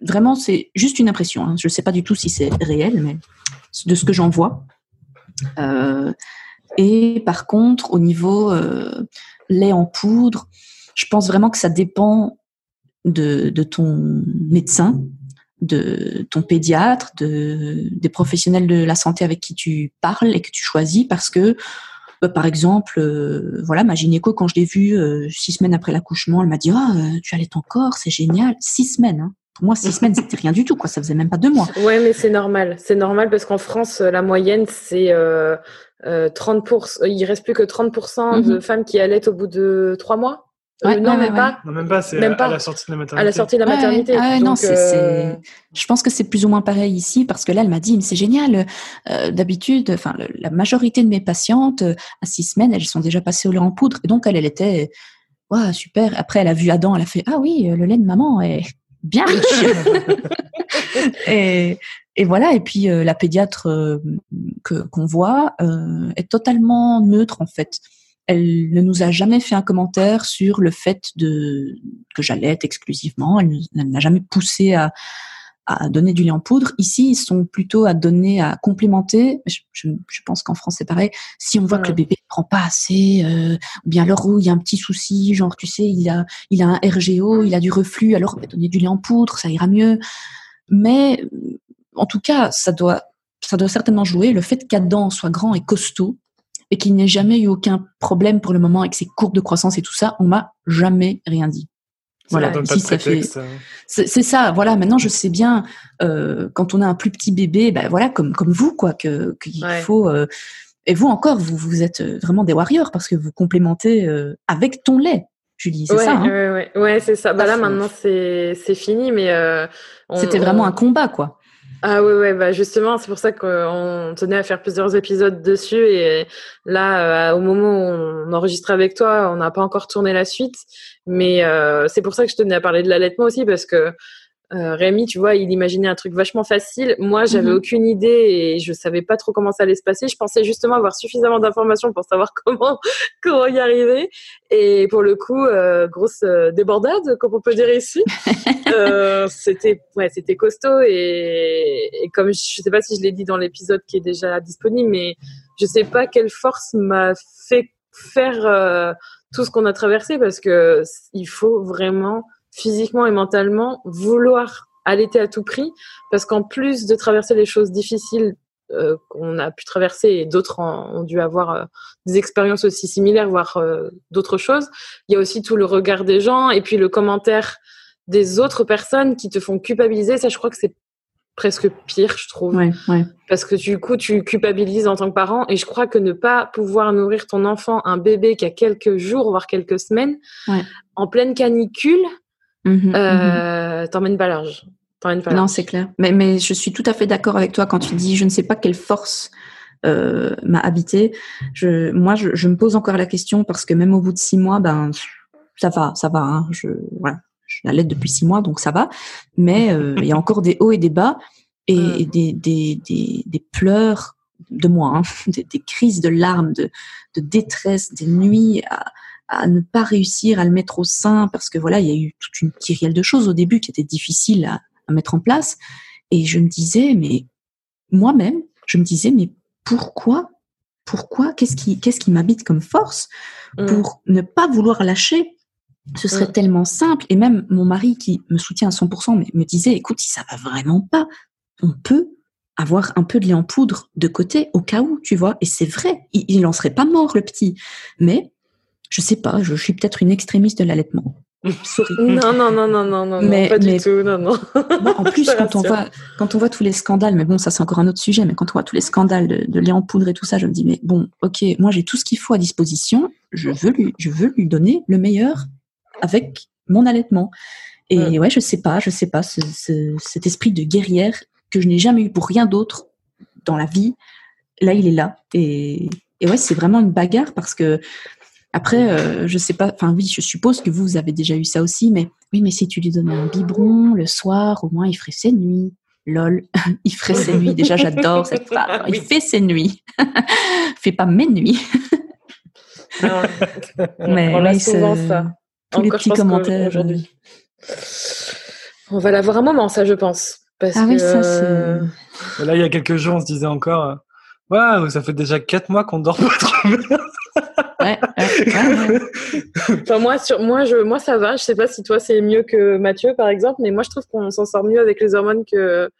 vraiment, c'est juste une impression. Hein. Je ne sais pas du tout si c'est réel, mais de ce que j'en vois. Euh, et par contre, au niveau euh, lait en poudre, je pense vraiment que ça dépend de, ton médecin, de ton pédiatre, de, des professionnels de la santé avec qui tu parles et que tu choisis, parce que euh, par exemple, voilà, ma gynéco, quand je l'ai vue six semaines après l'accouchement, elle m'a dit Ah, tu allais encore, c'est génial. Six semaines. Hein. Pour moi, six semaines, c'était rien du tout, quoi. Ça faisait même pas deux mois. Ouais, mais c'est normal. C'est normal parce qu'en France, la moyenne, c'est euh, 30%. Euh, il reste plus que 30% de mhm. femmes qui allaitent au bout de trois mois. Euh, non, même pas. Non, même pas. C'est à, la sortie de la maternité. À la sortie de la maternité. non, c'est, euh, Je pense que c'est plus ou moins pareil ici parce que là, elle m'a dit, c'est génial. d'habitude, enfin, la majorité de mes patientes, à six semaines, elles sont déjà passées au lait en poudre. Et donc, elle, elle était, ouais, super. Après, elle a vu Adam, elle a fait, ah oui, le lait de maman est bien riche. [LAUGHS] et, et, voilà. Et puis euh, la pédiatre euh, que qu'on voit euh, est totalement neutre en fait. Elle ne nous a jamais fait un commentaire sur le fait de que j'allais être exclusivement. Elle n'a jamais poussé à, à donner du lait en poudre. Ici, ils sont plutôt à donner, à complémenter. Je, je, pense qu'en France, c'est pareil. Si on voit que le bébé ne prend pas assez, euh, ou bien alors où il y a un petit souci, genre, tu sais, il a, il a un RGO, il a du reflux, alors on va donner du lait en poudre, ça ira mieux. Mais, en tout cas, ça doit, ça doit certainement jouer. Le fait qu'Adam soit grand et costaud, et qu'il n'ait jamais eu aucun problème pour le moment avec ses courbes de croissance et tout ça, on m'a jamais rien dit. Voilà, ça fait. Hein. C'est ça. Voilà. Maintenant, je sais bien euh, quand on a un plus petit bébé, ben voilà, comme comme vous, quoi, que qu'il faut. Euh, et vous encore, vous vous êtes euh, vraiment des warriors parce que vous complémentez avec ton lait. Julie, c'est ça. Hein ouais, ouais, c'est ça. Bah là, maintenant, c'est c'est fini, mais c'était vraiment un combat, quoi. Ah oui, ouais, bah justement, c'est pour ça qu'on tenait à faire plusieurs épisodes dessus. Et là, euh, au moment où on enregistre avec toi, on n'a pas encore tourné la suite. Mais euh, c'est pour ça que je tenais à parler de l'allaitement aussi, parce que euh, Rémi, tu vois, il imaginait un truc vachement facile. Moi, j'avais mhm. aucune idée et je savais pas trop comment ça allait se passer. Je pensais justement avoir suffisamment d'informations pour savoir [LAUGHS] comment comment y arriver. Et pour le coup, euh, grosse euh, débordade, comme on peut dire ici. [LAUGHS] euh, c'était ouais, c'était costaud et, et, comme je sais pas si je l'ai dit dans l'épisode qui est déjà disponible, mais je sais pas quelle force m'a fait faire tout ce qu'on a traversé parce que il faut vraiment physiquement et mentalement vouloir allaiter à tout prix parce qu'en plus de traverser les choses difficiles euh, qu'on a pu traverser et d'autres ont dû avoir euh, des expériences aussi similaires, voire euh, d'autres choses. Il y a aussi tout le regard des gens et puis le commentaire des autres personnes qui te font culpabiliser. Ça, je crois que c'est presque pire, je trouve. Ouais, ouais. Parce que du coup, tu culpabilises en tant que parent. Et je crois que ne pas pouvoir nourrir ton enfant, un bébé qui a quelques jours, voire quelques semaines, en pleine canicule, Mmh euh, T'emmènes pas large. Non, c'est clair. Mais, mais je suis tout à fait d'accord avec toi quand tu dis je ne sais pas quelle force euh, m'a habité. Je, moi, je, je, me pose encore la question parce que même au bout de six mois, ben ça va, ça va. Hein, je voilà, je l'aide depuis six mois, donc ça va. Mais euh, il y a encore des hauts et des bas et, mm. des, des, des, des, pleurs de moi, hein, [LAUGHS] des, des, crises de larmes, de, de détresse, des nuits à, à, ne pas réussir à le mettre au sein parce que voilà, il y a eu toute une kyrielle de choses au début qui étaient difficiles à, à mettre en place. Et je me disais, mais moi-même, je me disais, mais pourquoi Pourquoi Qu'est-ce qui, qu'est-ce qui m'habite comme force mm. pour ne pas vouloir lâcher? Ce serait mm. tellement simple. Et même mon mari, qui me soutient à 100%, mais me disait, écoute, si ça va vraiment pas, on peut avoir un peu de lait en poudre de côté au cas où, tu vois. Et c'est vrai, il n'en serait pas mort, le petit. Mais, je sais pas, je, suis peut-être une extrémiste de l'allaitement. Non, non, non, non, non, non, mais, pas du tout, non, non. en plus, [LAUGHS] quand on, voit, quand on voit tous les scandales, mais bon, ça c'est encore un autre sujet, mais quand on voit tous les scandales de, de lait en poudre et tout ça, je me dis, mais bon, ok, moi j'ai tout ce qu'il faut à disposition, je veux lui, je veux lui donner le meilleur avec mon allaitement. Et ouais, je sais pas, je sais pas, ce, ce, cet esprit de guerrière que je n'ai jamais eu pour rien d'autre dans la vie, là il est là. Et, et ouais, c'est vraiment une bagarre parce que après, euh, je sais pas, enfin oui, je suppose que vous, avez déjà eu ça aussi, mais oui, mais si tu lui donnais un biberon le soir, au moins il ferait ses nuits. Lol, [LAUGHS] il ferait ses nuits. Déjà, j'adore cette [LAUGHS] phrase. Il fait ses nuits. [LAUGHS] fait pas mes nuits. Ah mais on a souvent ça. Tous les petits commentaires aujourd'hui. On va l'avoir un moment, ça, je pense. Parce ah oui, ça c'est. Euh, là, il y a quelques jours, on se disait encore. Euh, Waouh, ça fait déjà quatre mois qu'on dort pas trop moi, moi, je, moi, ça va. Je sais pas si toi, c'est mieux que Mathieu, par exemple, mais moi, je trouve qu'on s'en sort mieux avec les hormones que,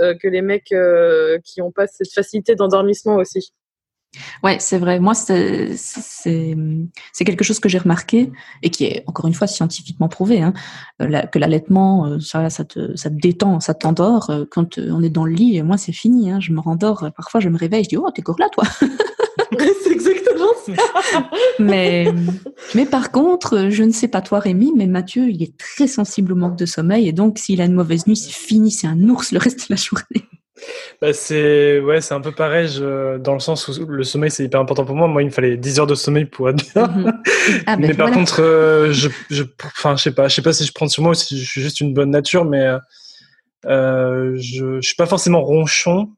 euh, les mecs euh, qui n'ont pas cette facilité d'endormissement aussi. Ouais, c'est vrai. Moi, c'est quelque chose que j'ai remarqué et qui est encore une fois scientifiquement prouvé, hein, euh, que l'allaitement, ça, ça, te, ça te détend, ça t'endort. Quand on est dans le lit, moi, c'est fini. Hein, je me rendors. Parfois, je me réveille, je dis oh, t'es encore là, toi. [LAUGHS] c'est exactement ça. [LAUGHS] mais, mais par contre, je ne sais pas toi, Rémi, mais Mathieu, il est très sensible au manque de sommeil. Et donc, s'il a une mauvaise nuit, c'est fini, c'est un ours le reste de la journée. Bah c'est ouais, c'est un peu pareil dans le sens où le sommeil c'est hyper important pour moi. Moi, il me fallait 10 heures de sommeil pour être bien. Mhm. [LAUGHS] Ah, ben mais par contre, euh, je, enfin, je sais pas, je sais pas si je prends sur moi ou si je suis juste une bonne nature, mais euh, je, je suis pas forcément ronchon.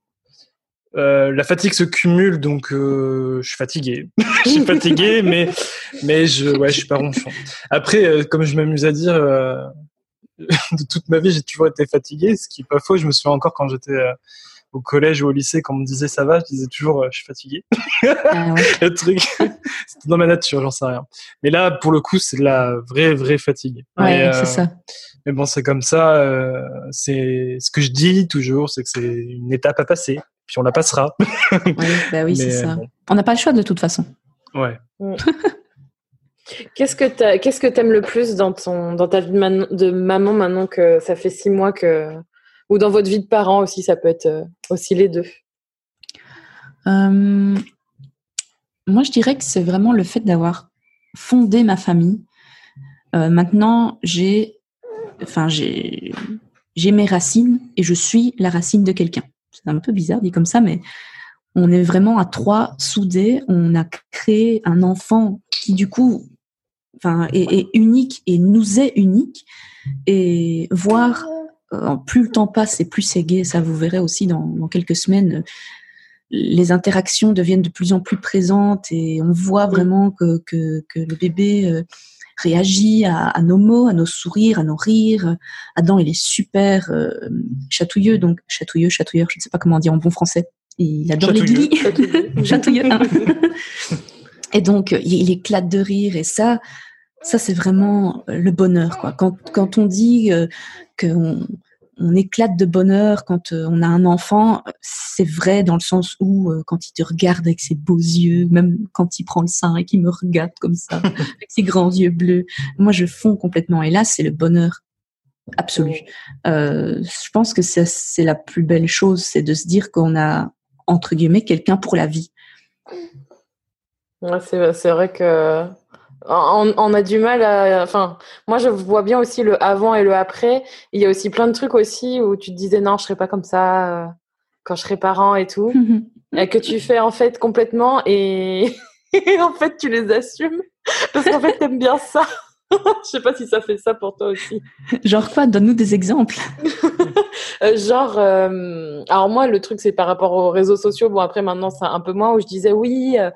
Euh, la fatigue se cumule, donc euh, je suis fatigué. [LAUGHS] je suis fatigué, mais mais je ouais, je suis pas ronchon. Après, euh, comme je m'amuse à dire, [LAUGHS] de toute ma vie, j'ai toujours été fatigué, ce qui est pas faux. Je me souviens encore quand j'étais au collège ou au lycée, quand on me disait ça va, je disais toujours je suis fatigué. Ah [LAUGHS] Le truc, [LAUGHS] c'était dans ma nature, j'en sais rien. Mais là, pour le coup, c'est de la vraie vraie fatigue. Ouais, c'est ça. Mais bon, c'est comme ça. c'est ce que je dis toujours, c'est que c'est une étape à passer puis on la passera. oui, bah oui c'est ça. On n'a pas le choix de toute façon. Ouais. Qu'est-ce que qu'est-ce que t'aimes le plus dans ton dans ta vie de, maman maintenant que ça fait six mois que ou dans votre vie de parent aussi ça peut être euh, aussi les deux? Euh, moi je dirais que c'est vraiment le fait d'avoir fondé ma famille. Euh, maintenant j'ai enfin j'ai j'ai mes racines et je suis la racine de quelqu'un c'est un peu bizarre dit comme ça, mais on est vraiment à trois soudés. On a créé un enfant qui, du coup, enfin, est, unique et nous est unique. Et voir, euh, plus le temps passe et plus c'est gai, ça vous verrez aussi dans, quelques semaines, les interactions deviennent de plus en plus présentes et on voit vraiment que, que, le bébé euh, réagit à, nos mots, à nos sourires, à nos rires. Adam, il est super euh, chatouilleux, donc chatouilleux, chatouilleur, je ne sais pas comment dire en bon français. Il adore les glis. chatouilleux. [LAUGHS] [LAUGHS] et donc, il éclate de rire et ça, ça c'est vraiment le bonheur. Quoi. Quand, quand on dit euh, qu'on on éclate de bonheur quand euh, on a un enfant. C'est vrai dans le sens où euh, quand il te regarde avec ses beaux yeux, même quand il prend le sein et qu'il me regarde comme ça, [LAUGHS] avec ses grands yeux bleus, moi je fonds complètement. Et là, c'est le bonheur absolu. Euh, je pense que c'est la plus belle chose, c'est de se dire qu'on a entre guillemets quelqu'un pour la vie. Ouais, c'est vrai que on, a du mal à. Enfin, moi, je vois bien aussi le avant et le après. Il y a aussi plein de trucs aussi où tu te disais non, je serai pas comme ça euh, quand je serai parent et tout. [LAUGHS] que tu fais en fait complètement et, [LAUGHS] et en fait tu les assumes parce qu'en fait t'aimes bien ça. [LAUGHS] Je sais pas si ça fait ça pour toi aussi. Genre quoi Donne-nous des exemples. [LAUGHS] Euh, genre, euh, alors moi, le truc, c'est par rapport aux réseaux sociaux. Bon, après, maintenant, c'est un peu moins où je disais oui, euh,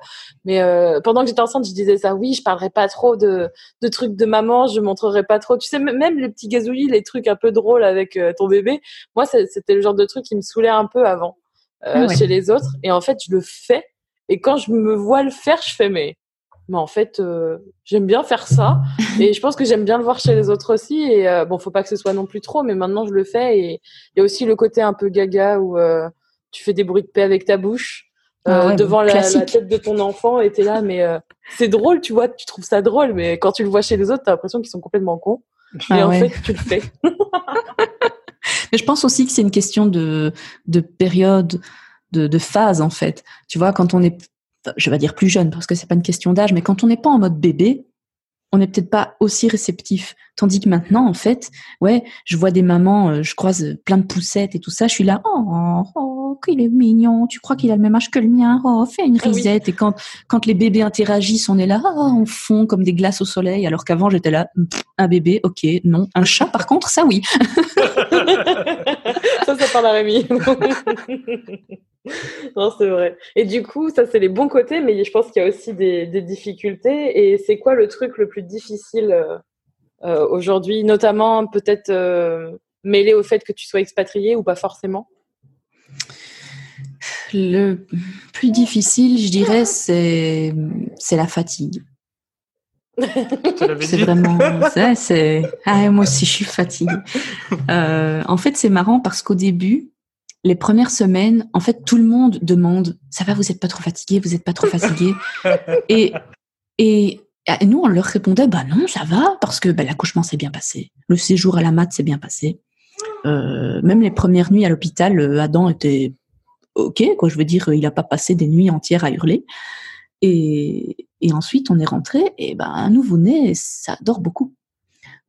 mais pendant que j'étais enceinte, je disais ça, oui, je parlerai pas trop de, de trucs de maman, je montrerai pas trop. Tu sais, même les petits gazouillis, les trucs un peu drôles avec ton bébé, moi, c'était le genre de truc qui me saoulait un peu avant ah chez les autres. Et en fait, je le fais. Et quand je me vois le faire, je fais, mais mais en fait, euh, j'aime bien faire ça. Et je pense que j'aime bien le voir chez les autres aussi. Et euh, bon, faut pas que ce soit non plus trop, mais maintenant je le fais. Et il y a aussi le côté un peu gaga où euh, tu fais des bruits de paix avec ta bouche. Ah devant la, tête de ton enfant et t'es là mais c'est drôle tu vois tu trouves ça drôle mais quand tu le vois chez les autres t'as l'impression qu'ils sont complètement cons et ah en fait tu le fais [LAUGHS] mais je pense aussi que c'est une question de de période de, de phase en fait tu vois quand on est je vais dire plus jeune parce que c'est pas une question d'âge, mais quand on n'est pas en mode bébé, on n'est peut-être pas aussi réceptif. Tandis que maintenant, en fait, ouais, je vois des mamans, euh, je croise plein de poussettes et tout ça, je suis là, oh, oh qu'il est mignon, tu crois qu'il a le même âge que le mien, oh, fais une ah risette. Et quand, quand les bébés interagissent, on est là, oh, on fond comme des glaces au soleil, alors qu'avant, j'étais là, un bébé, ok, non. Un chat, par contre, ça oui. [LAUGHS] ça, ça parle à Rémi. non, c'est vrai. Et du coup, ça, c'est les bons côtés, mais je pense qu'il y a aussi des, difficultés. Et c'est quoi le truc le plus difficile euh, euh, aujourd'hui, notamment peut-être euh, mêlé au fait que tu sois expatrié ou pas forcément? Le plus difficile, je dirais, c'est la fatigue. c'est vraiment c'est ah, moi aussi je suis fatiguée en fait c'est marrant parce qu'au début les premières semaines, en fait, tout le monde demande ça va, vous n'êtes pas trop fatigué, vous n'êtes pas trop fatigué. et, et, nous, on leur répondait bah non, ça va, parce que bah, l'accouchement s'est bien passé, le séjour à la mat s'est bien passé. Euh, même les premières nuits à l'hôpital, euh, Adam était ok, quoi. Je veux dire, il n'a pas passé des nuits entières à hurler. Et, et ensuite, on est rentré, et ben, un nouveau-né, ça dort beaucoup.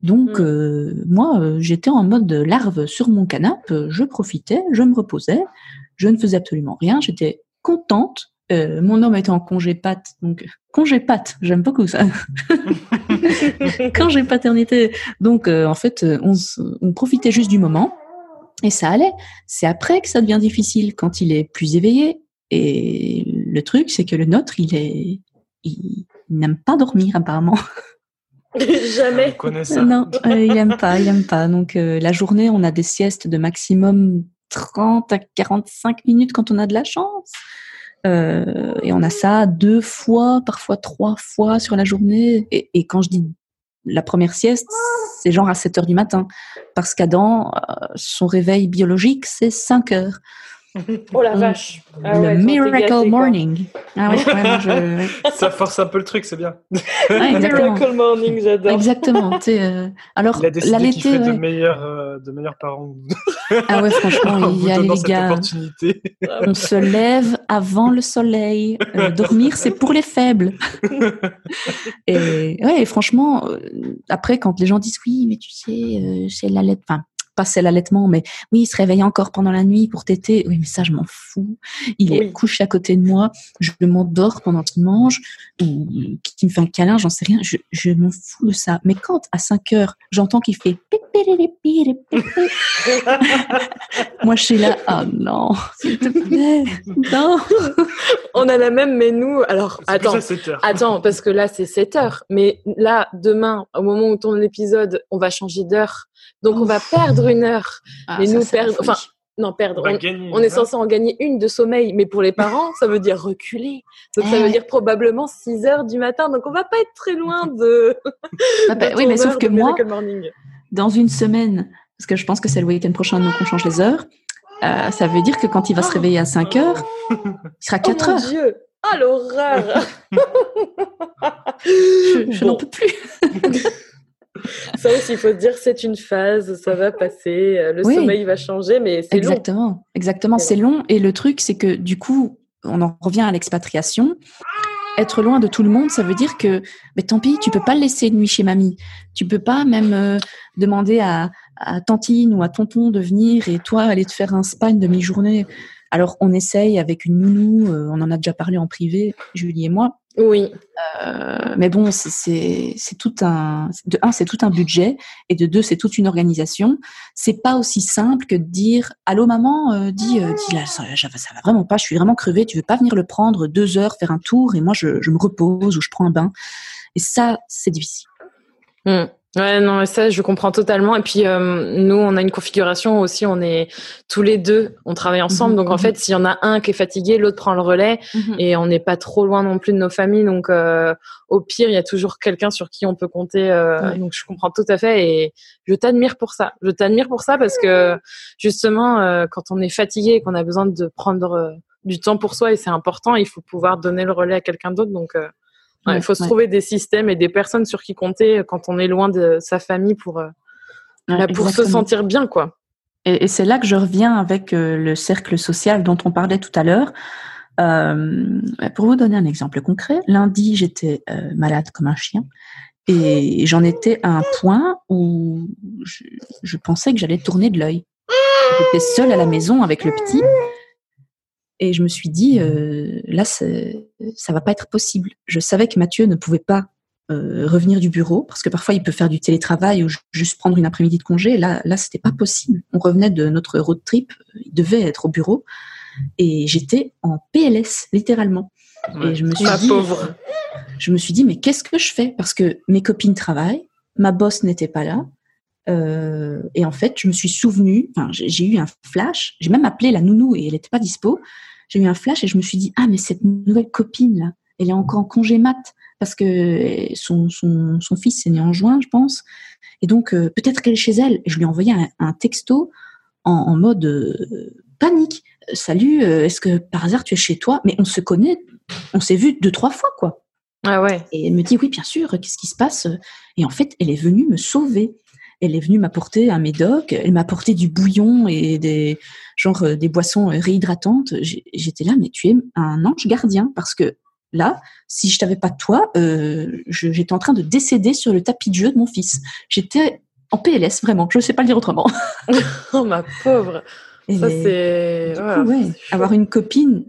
Donc, mmh. euh, moi, euh, j'étais en mode larve sur mon canapé, je profitais, je me reposais, je ne faisais absolument rien, j'étais contente. Euh, mon homme était en congé pâte, donc congé pâte, j'aime beaucoup ça. [LAUGHS] congé paternité. Donc, en fait, on, on profitait juste du moment et ça allait. C'est après que ça devient difficile, quand il est plus éveillé. Et le truc, c'est que le nôtre, il est, il n'aime pas dormir apparemment. [LAUGHS] Jamais. Non, euh, il aime pas, il aime pas. Donc euh, la journée, on a des siestes de maximum 30 à 45 minutes quand on a de la chance. Euh, et on a ça deux fois, parfois trois fois sur la journée. Et, quand je dis la première sieste, c'est genre à 7 heures du matin. Parce qu'Adam, son réveil biologique, c'est 5 heures. Oh la vache. Ah le Miracle Morning. Ah ouais, [LAUGHS] Ça force un peu le truc, c'est bien. [LAUGHS] miracle Morning, j'adore. Exactement. Euh, alors, il a décidé qu'il de meilleurs, euh, de meilleurs parents. ah ouais, franchement, [LAUGHS] il y a les gars. On se lève avant le soleil. Euh, dormir, c'est pour les faibles. et ouais, franchement, après, quand les gens disent oui, mais tu sais, c'est la lettre. Enfin, passer l'allaitement, mais oui, il se réveille encore pendant la nuit pour téter. Oui, mais ça, je m'en fous. Il est couché à côté de moi, je m'endors pendant qu'il mange, ou qu'il me fait un câlin, j'en sais rien. Je, je m'en fous de ça. Mais quand, à 5 heures, j'entends qu'il fait [LAUGHS] moi, je suis là, oh non, s'il te plaît, non. On a la même, mais nous, alors, attends, attends, parce que là, c'est 7 heures. Mais là, demain, au moment où tourne l'épisode, on va changer d'heure. Donc, on va perdre une heure. Ah, mais nous, perdre, enfin, non, perdre. On, est censé en gagner une de sommeil, mais pour les parents, ça veut dire reculer. Donc ça veut eh. dire probablement 6 heures du matin. Donc on va pas être très loin de. Ah [LAUGHS] bah oui, mais sauf que moi, dans une semaine, parce que je pense que c'est le week-end prochain donc on change les heures, euh, ça veut dire que quand il va se oh. réveiller à 5 heures, il sera 4 heures. Dieu. Ah l'horreur [LAUGHS] Je, n'en peux plus [LAUGHS] ça aussi, il faut se dire c'est une phase, ça va passer, euh, le sommeil va changer, mais c'est long. Exactement, exactement, c'est long. Et le truc, c'est que du coup, on en revient à l'expatriation. Être loin de tout le monde, ça veut dire que, mais tant pis, tu peux pas le laisser une nuit chez mamie. Tu peux pas même euh, demander à, à tantine ou à tonton de venir et toi aller te faire un spa une demi-journée. Alors, on essaye avec une nounou, euh, on en a déjà parlé en privé, Julie et moi. Oui. Euh, mais bon, c'est tout un. De un, c'est tout un budget, et de deux, c'est toute une organisation. C'est pas aussi simple que de dire Allô, maman, euh, dis, dis là, ça, ça, va vraiment pas, je suis vraiment crevée, tu veux pas venir le prendre deux heures, faire un tour, et moi, je, je me repose ou je prends un bain. Et ça, c'est difficile. Mmh. Ouais, non, ça, je comprends totalement. Et puis, euh, nous, on a une configuration aussi, on est tous les deux, on travaille ensemble. Mhm, donc, en mhm. fait, s'il y en a un qui est fatigué, l'autre prend le relais. Mhm. Et on n'est pas trop loin non plus de nos familles. Donc, euh, au pire, il y a toujours quelqu'un sur qui on peut compter. Euh, donc, je comprends tout à fait. Et je t'admire pour ça. Je t'admire pour ça parce que, justement, quand on est fatigué et qu'on a besoin de prendre du temps pour soi, et c'est important, il faut pouvoir donner le relais à quelqu'un d'autre. Donc, il faut se trouver des systèmes et des personnes sur qui compter quand on est loin de sa famille pour, euh, bah, pour se sentir bien, quoi. Et, c'est là que je reviens avec euh, le cercle social dont on parlait tout à l'heure. Euh, pour vous donner un exemple concret, lundi, j'étais malade comme un chien et j'en étais à un point où je, je pensais que j'allais tourner de l'œil. J'étais seule à la maison avec le petit et je me suis dit, euh, là, ça va pas être possible. Je savais que Mathieu ne pouvait pas euh, revenir du bureau parce que parfois il peut faire du télétravail ou juste prendre une après-midi de congé. Là, là, c'était pas possible. On revenait de notre road trip, il devait être au bureau et j'étais en PLS littéralement. et je me suis dit, pauvre. je me suis dit, mais qu'est-ce que je fais? Parce que mes copines travaillent, ma boss n'était pas là. Euh, et en fait, je me suis souvenu, enfin, j'ai eu un flash. J'ai même appelé la nounou et elle n'était pas dispo j'ai eu un flash et je me suis dit ah mais cette nouvelle copine là, elle est encore en congé mat parce que son, son, son fils est né en juin, je pense. Et donc euh, peut-être qu'elle est chez elle. Et je lui ai envoyé un, texto en, en mode euh, panique. Salut, euh, est-ce que par hasard tu es chez toi? Mais on se connaît, on s'est vu deux trois fois quoi. Ah ouais. Et elle me dit oui bien sûr. Qu'est-ce qui se passe? Et en fait, elle est venue me sauver elle est venue m'apporter un médoc, elle m'a apporté du bouillon et des genre euh, des boissons euh, réhydratantes. J'étais là, mais tu es un ange gardien parce que là, si je t'avais pas toi, euh, j'étais en train de décéder sur le tapis de jeu de mon fils. J'étais en PLS vraiment. Je ne sais pas le dire autrement. [LAUGHS] oh ma pauvre. ça c'est avoir une copine,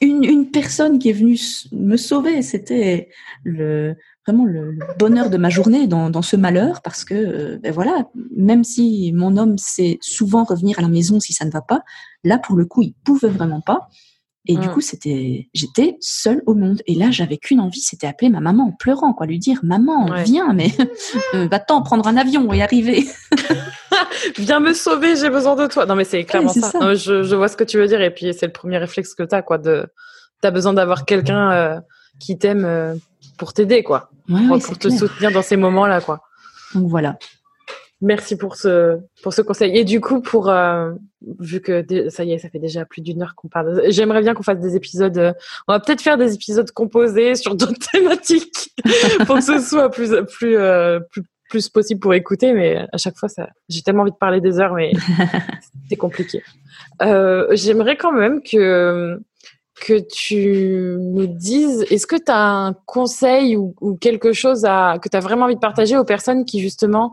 une, une personne qui est venue me sauver, c'était le vraiment le, bonheur de ma journée dans, dans ce malheur parce que euh, ben voilà, même si mon homme sait souvent revenir à la maison si ça ne va pas, là pour le coup il pouvait vraiment pas. Et du mm. coup, c'était, j'étais seule au monde. Et là, j'avais qu'une envie, c'était appeler ma maman en pleurant, quoi, lui dire, maman, viens, mais [LAUGHS] euh, va-t'en prendre un avion et arriver. [LAUGHS] [LAUGHS] viens me sauver, j'ai besoin de toi. Non, mais c'est clairement ça. je, je, vois ce que tu veux dire. Et puis, c'est le premier réflexe que tu as, quoi, de, t'as besoin d'avoir quelqu'un euh, qui t'aime euh, pour t'aider, quoi. pour te soutenir dans ces moments-là, quoi. Donc voilà. Merci pour ce pour ce conseil. Et du coup, pour euh, vu que ça y est, ça fait déjà plus d'une heure qu'on parle. J'aimerais bien qu'on fasse des épisodes. Euh, on va peut-être faire des épisodes composés sur d'autres [LAUGHS] thématiques pour que ce soit plus plus plus plus possible pour écouter. Mais à chaque fois, ça, j'ai tellement envie de parler des heures, mais [LAUGHS] c'est compliqué. J'aimerais quand même que que tu nous dises, est-ce que tu as un conseil ou, quelque chose à, que tu as vraiment envie de partager aux personnes qui justement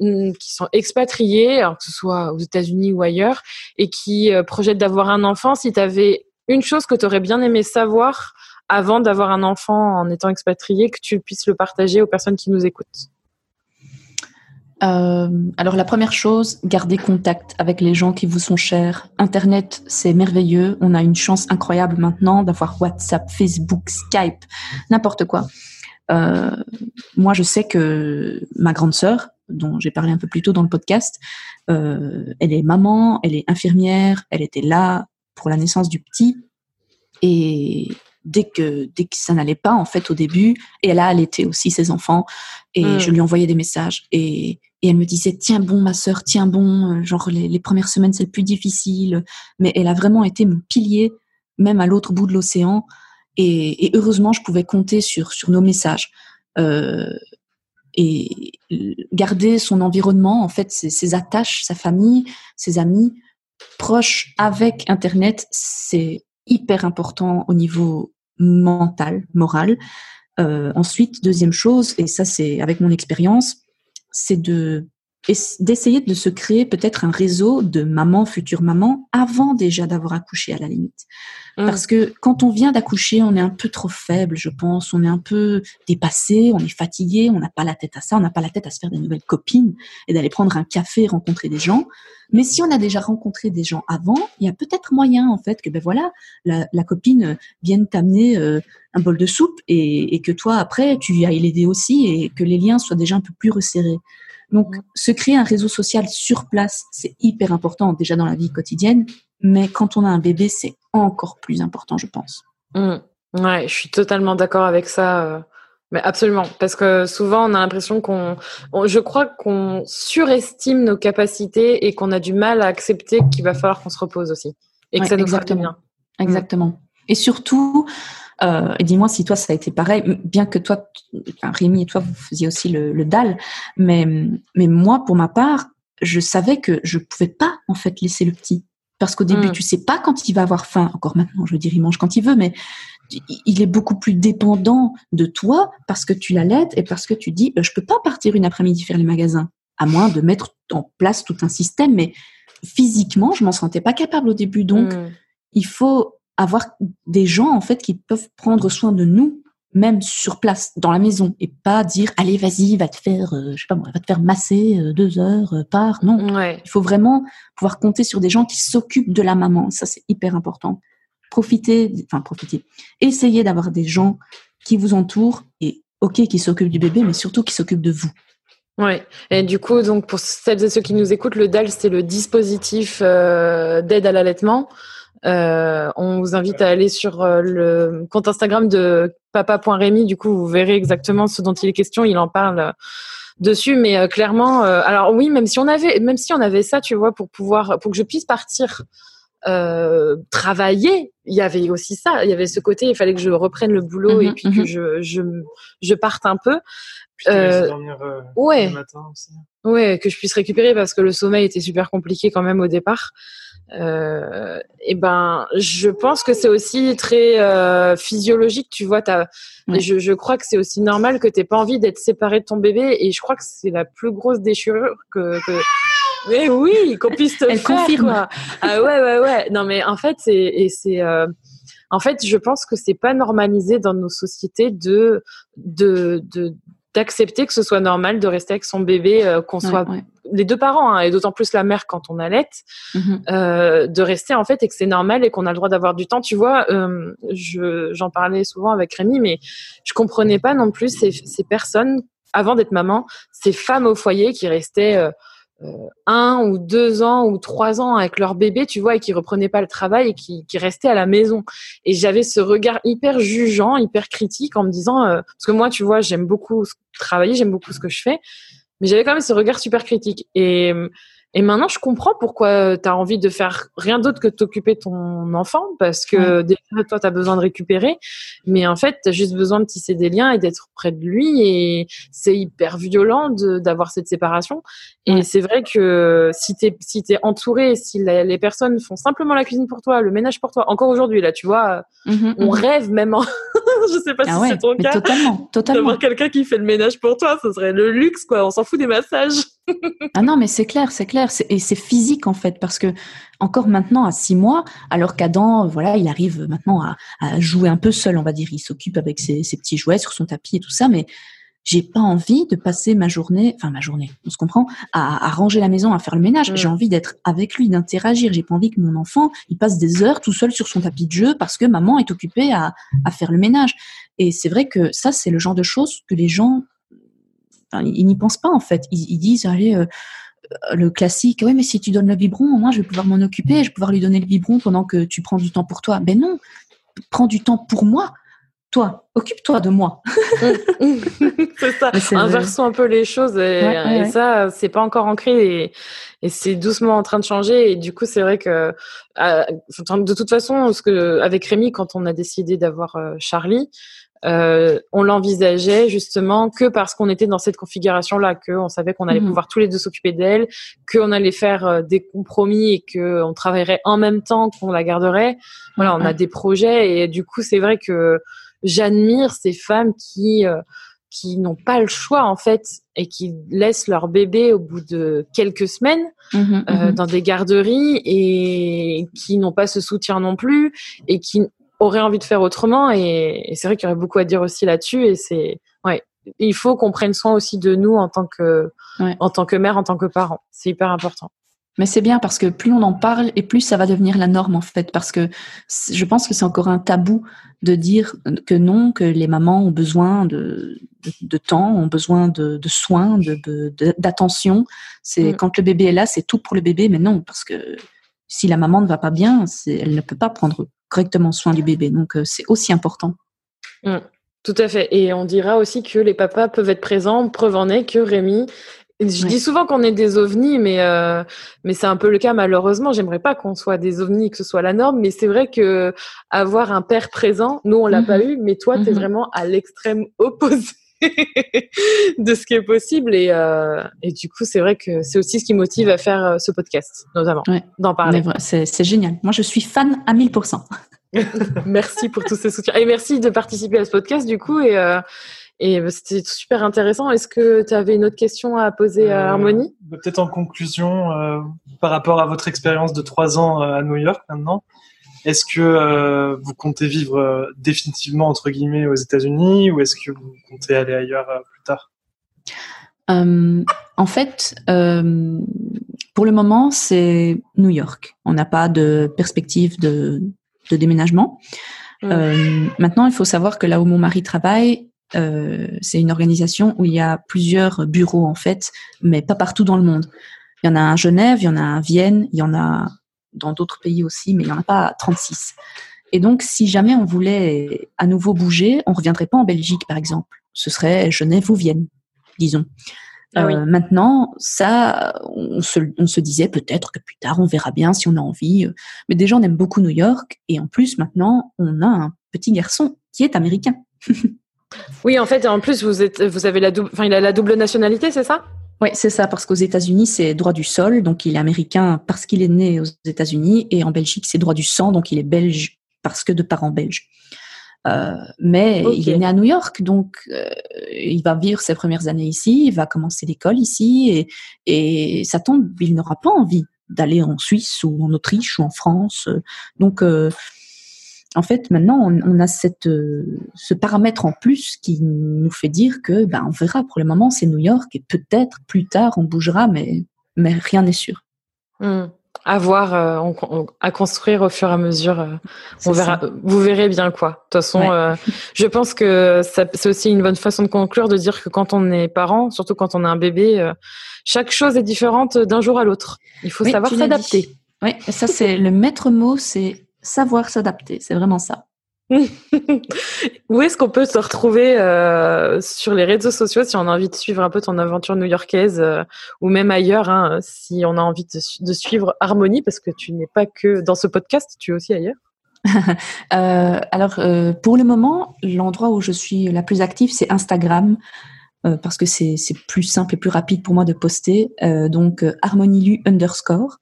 mm, qui sont expatriées, alors que ce soit aux États-Unis ou ailleurs, et qui euh, projettent d'avoir un enfant, si tu avais une chose que tu aurais bien aimé savoir avant d'avoir un enfant en étant expatrié, que tu puisses le partager aux personnes qui nous écoutent euh, alors la première chose, gardez contact avec les gens qui vous sont chers. Internet, c'est merveilleux. On a une chance incroyable maintenant d'avoir WhatsApp, Facebook, Skype, n'importe quoi. Euh, moi, je sais que ma grande sœur, dont j'ai parlé un peu plus tôt dans le podcast, euh, elle est maman, elle est infirmière, elle était là pour la naissance du petit. Et dès que dès que ça n'allait pas en fait au début. Et elle a allaité aussi ses enfants et hmm. je lui envoyais des messages. Et, et elle me disait tiens bon ma sœur tiens bon. Euh, genre les, les premières semaines c'est le plus difficile mais elle a vraiment été mon pilier même à l'autre bout de l'océan. Et, et, heureusement je pouvais compter sur sur nos messages. Euh, et garder son environnement en fait ses, ses attaches sa famille ses amis proches avec internet c'est hyper important au niveau mental, moral. Euh, ensuite, deuxième chose, et ça c'est avec mon expérience, c'est de d'essayer de se créer peut-être un réseau de mamans, futures mamans, avant déjà d'avoir accouché à la limite. Mmh. Parce que quand on vient d'accoucher, on est un peu trop faible, je pense, on est un peu dépassé, on est fatigué, on n'a pas la tête à ça, on n'a pas la tête à se faire des nouvelles copines et d'aller prendre un café, rencontrer des gens. Mais si on a déjà rencontré des gens avant, il y a peut-être moyen en fait que ben voilà, la, la copine vienne t'amener euh, un bol de soupe et, et, que toi après tu ailles l'aider aussi et que les liens soient déjà un peu plus resserrés. Donc, se créer un réseau social sur place, c'est hyper important déjà dans la vie quotidienne, mais quand on a un bébé, c'est encore plus important, je pense. Mmh. Ouais, je suis totalement d'accord avec ça. Euh, mais absolument, parce que souvent on a l'impression qu'on, je crois qu'on surestime nos capacités et qu'on a du mal à accepter qu'il va falloir qu'on se repose aussi et que ça nous exactement. bien. Exactement. Et surtout, euh, et dis-moi si toi ça a été pareil, bien que toi, enfin, Rémi et toi vous faisiez aussi le, le DAL, mais mais moi pour ma part, je savais que je pouvais pas en fait laisser le petit parce qu'au début mm. tu sais pas quand il va avoir faim. Encore maintenant, je veux dire il mange quand il veut, mais il est beaucoup plus dépendant de toi parce que tu l'allaites et parce que tu dis je peux pas partir une après-midi faire les magasins à moins de mettre en place tout un système, mais physiquement je m'en sentais pas capable au début, donc mm. il faut avoir des gens en fait qui peuvent prendre soin de nous même sur place dans la maison et pas dire allez vas-y va te faire euh, je sais pas moi va te faire masser euh, deux heures euh, par non. Il faut vraiment pouvoir compter sur des gens qui s'occupent de la maman. Ça c'est hyper important. Profitez enfin profitez essayez d'avoir des gens qui vous entourent et ok qui s'occupent du bébé mais surtout qui s'occupent de vous. Ouais. Et du coup, donc pour celles et ceux qui nous écoutent, le DAL c'est le dispositif d'aide à l'allaitement. Euh, on vous invite à aller sur euh, le compte Instagram de papa.rémi. Du coup, vous verrez exactement ce dont il est question. Il en parle euh, dessus, mais clairement, alors oui, même si on avait, même si on avait ça, tu vois, pour pouvoir, pour que je puisse partir travailler, il y avait aussi ça. Il y avait ce côté, il fallait que je reprenne le boulot et mhm, puis que mhm. je, je, je parte un peu. Euh, dormir, ouais. le matin aussi. Ouais, que je puisse récupérer parce que le sommeil était super compliqué quand même au départ. Euh, et ben, je pense que c'est aussi très euh, physiologique, tu vois. As, je, je, crois que c'est aussi normal que t'aies pas envie d'être séparé de ton bébé, et je crois que c'est la plus grosse déchirure que. que... Mais oui, qu'on puisse te Elle faire. Confirme. Quoi. Ah ouais, ouais, ouais. Non, mais en fait, c'est et c'est. Euh, en fait, je pense que c'est pas normalisé dans nos sociétés de de de d'accepter que ce soit normal de rester avec son bébé, euh, qu'on soit les deux parents, hein, et d'autant plus la mère quand on allait, mm euh, de rester en fait et que c'est normal et qu'on a le droit d'avoir du temps. Tu vois, euh, j'en parlais souvent avec Rémi, mais je comprenais pas non plus ces, ces personnes avant d'être maman, ces femmes au foyer qui restaient euh, euh, un ou deux ans ou trois ans avec leur bébé, tu vois, et qui reprenaient pas le travail et qui, restaient à la maison. Et j'avais ce regard hyper jugeant, hyper critique en me disant, euh, parce que moi, tu vois, j'aime beaucoup travailler, j'aime beaucoup ce que je fais, mais j'avais quand même ce regard super critique. Et et maintenant, je comprends pourquoi tu as envie de faire rien d'autre que de t'occuper de ton enfant, parce que déjà, toi, tu as besoin de récupérer, mais en fait, tu as juste besoin de tisser des liens et d'être près de lui, et c'est hyper violent d'avoir cette séparation. Et c'est vrai que si tu es, si es entouré, si les personnes font simplement la cuisine pour toi, le ménage pour toi, encore aujourd'hui, là, tu vois, mmh on mmh rêve même en... [LAUGHS] je sais pas ah si c'est ton cas. Totalement, totalement. D'avoir quelqu'un qui fait le ménage pour toi, ce serait le luxe, quoi. On s'en fout des massages. Ah non, mais c'est clair, c'est clair. Et c'est physique, en fait, parce que encore maintenant, à six mois, alors qu'Adam, voilà, il arrive maintenant à, jouer un peu seul, on va dire. Il s'occupe avec ses, petits jouets sur son tapis et tout ça, mais j'ai pas envie de passer ma journée, enfin ma journée, on se comprend, à, ranger la maison, à faire le ménage. Mm. J'ai envie d'être avec lui, d'interagir. J'ai pas envie que mon enfant il passe des heures tout seul sur son tapis de jeu parce que maman est occupée à, à faire le ménage. Et c'est vrai que ça, c'est le genre de choses que les gens ils n'y pensent pas en fait. Ils, disent, allez, euh, le classique, oui, mais si tu donnes le biberon, moi, je vais pouvoir m'en occuper, je vais pouvoir lui donner le biberon pendant que tu prends du temps pour toi. Ben non, prends du temps pour moi. Toi, occupe-toi de moi. [LAUGHS] c'est ça. Inversons un peu les choses et, ça, c'est pas encore ancré et, c'est doucement en train de changer. Et du coup, c'est vrai que euh, de toute façon, ce que avec Rémi, quand on a décidé d'avoir euh, Charlie, euh, on l'envisageait justement que parce qu'on était dans cette configuration-là, qu'on savait qu'on allait mhm. pouvoir tous les deux s'occuper d'elle, qu'on allait faire euh, des compromis et qu'on travaillerait en même temps qu'on la garderait. Voilà, on a des projets et du coup, c'est vrai que j'admire ces femmes qui euh, qui n'ont pas le choix en fait et qui laissent leur bébé au bout de quelques semaines Mhm, euh, mhm. dans des garderies et qui n'ont pas ce soutien non plus et qui auraient envie de faire autrement. Et, et c'est vrai qu'il y aurait beaucoup à dire aussi là-dessus. Et c'est ouais, il faut qu'on prenne soin aussi de nous en tant que Ouais. en tant que mère, en tant que parent. C'est hyper important. Mais c'est bien parce que plus on en parle et plus ça va devenir la norme en fait. Parce que je pense que c'est encore un tabou de dire que non, que les mamans ont besoin de, de, de temps, ont besoin de, de soins, d'attention. C'est Mm. quand le bébé est là, c'est tout pour le bébé, mais non, parce que si la maman ne va pas bien, elle ne peut pas prendre correctement soin du bébé. Donc euh, c'est aussi important. Tout à fait. Et on dira aussi que les papas peuvent être présents. Preuve en est que Rémi. Je Ouais. dis souvent qu'on est des ovnis, mais euh, mais c'est un peu le cas malheureusement. J'aimerais pas qu'on soit des ovnis, que ce soit la norme, mais c'est vrai que avoir un père présent, nous on l'a Mhm. pas eu, mais toi tu es Mhm. vraiment à l'extrême opposé [LAUGHS] de ce qui est possible et euh, et du coup c'est vrai que c'est aussi ce qui motive à faire euh, ce podcast, notamment Ouais. d'en parler. c'est, génial. Moi, je suis fan à 1000%. [LAUGHS] merci pour tous ces soutiens. Et merci de participer à ce podcast, du coup. Et, euh, et c'était super intéressant. Est-ce que tu avais une autre question à poser à Harmonie? bah, Peut-être en conclusion, euh, par rapport à votre expérience de trois ans à New York maintenant, est-ce que euh, vous comptez vivre euh, définitivement entre guillemets aux États-Unis ou est-ce que vous comptez aller ailleurs euh, plus tard? Euh, en fait, euh, pour le moment, c'est New York. On n'a pas de perspective de, de déménagement. Mm. Euh, maintenant, il faut savoir que là où mon mari travaille, euh, c'est une organisation où il y a plusieurs bureaux en fait, mais pas partout dans le monde. Il y en a un à Genève, il y en a un à Vienne, il y en a dans d'autres pays aussi, mais il n'y en a pas 36. Et donc, si jamais on voulait à nouveau bouger, on reviendrait pas en Belgique, par exemple. Ce serait Genève ou Vienne, disons. Ah oui. Euh, maintenant, ça, on se, on se disait peut-être que plus tard, on verra bien si on a envie. Mais déjà, on aime beaucoup New York. Et en plus, maintenant, on a un petit garçon qui est américain. [LAUGHS] Oui, en fait, en plus, vous, êtes, vous avez la double, enfin, il a la double nationalité, c'est ça? Oui, c'est ça, parce qu'aux États-Unis, c'est droit du sol, donc il est américain parce qu'il est né aux États-Unis, et en Belgique, c'est droit du sang, donc il est belge parce que de parents belges. Euh, mais il est né à New York, donc euh, il va vivre ses premières années ici, il va commencer l'école ici, et, et ça tombe, il n'aura pas envie d'aller en Suisse ou en Autriche ou en France. Donc, euh, en fait, maintenant, on, on a cette, euh, ce paramètre en plus qui nous fait dire que, ben, on verra. Pour le moment, c'est New York et peut-être plus tard on bougera, mais, mais rien n'est sûr. Hmm. À voir, euh, on- on- à construire au fur et à mesure. euh, on verra, ça. vous verrez bien quoi. De toute façon, Ouais. je pense que c'est aussi une bonne façon de conclure de dire que quand on est parent, surtout quand on a un bébé, chaque chose est différente d'un jour à l'autre. Il faut Oui, savoir s'adapter. Oui, ça, c'est le maître mot, c'est savoir s'adapter. C'est vraiment ça. [LAUGHS] Où est-ce qu'on peut te retrouver euh, sur les réseaux sociaux si on a envie de suivre un peu ton aventure new-yorkaise euh, ou même ailleurs, hein, si on a envie de, su- de suivre Harmonie, parce que tu n'es pas que dans ce podcast, tu es aussi ailleurs? [LAUGHS] Euh, alors, pour le moment, l'endroit où je suis la plus active, c'est Instagram. parce que c'est plus simple et plus rapide pour moi de poster. Donc, harmonilu underscore.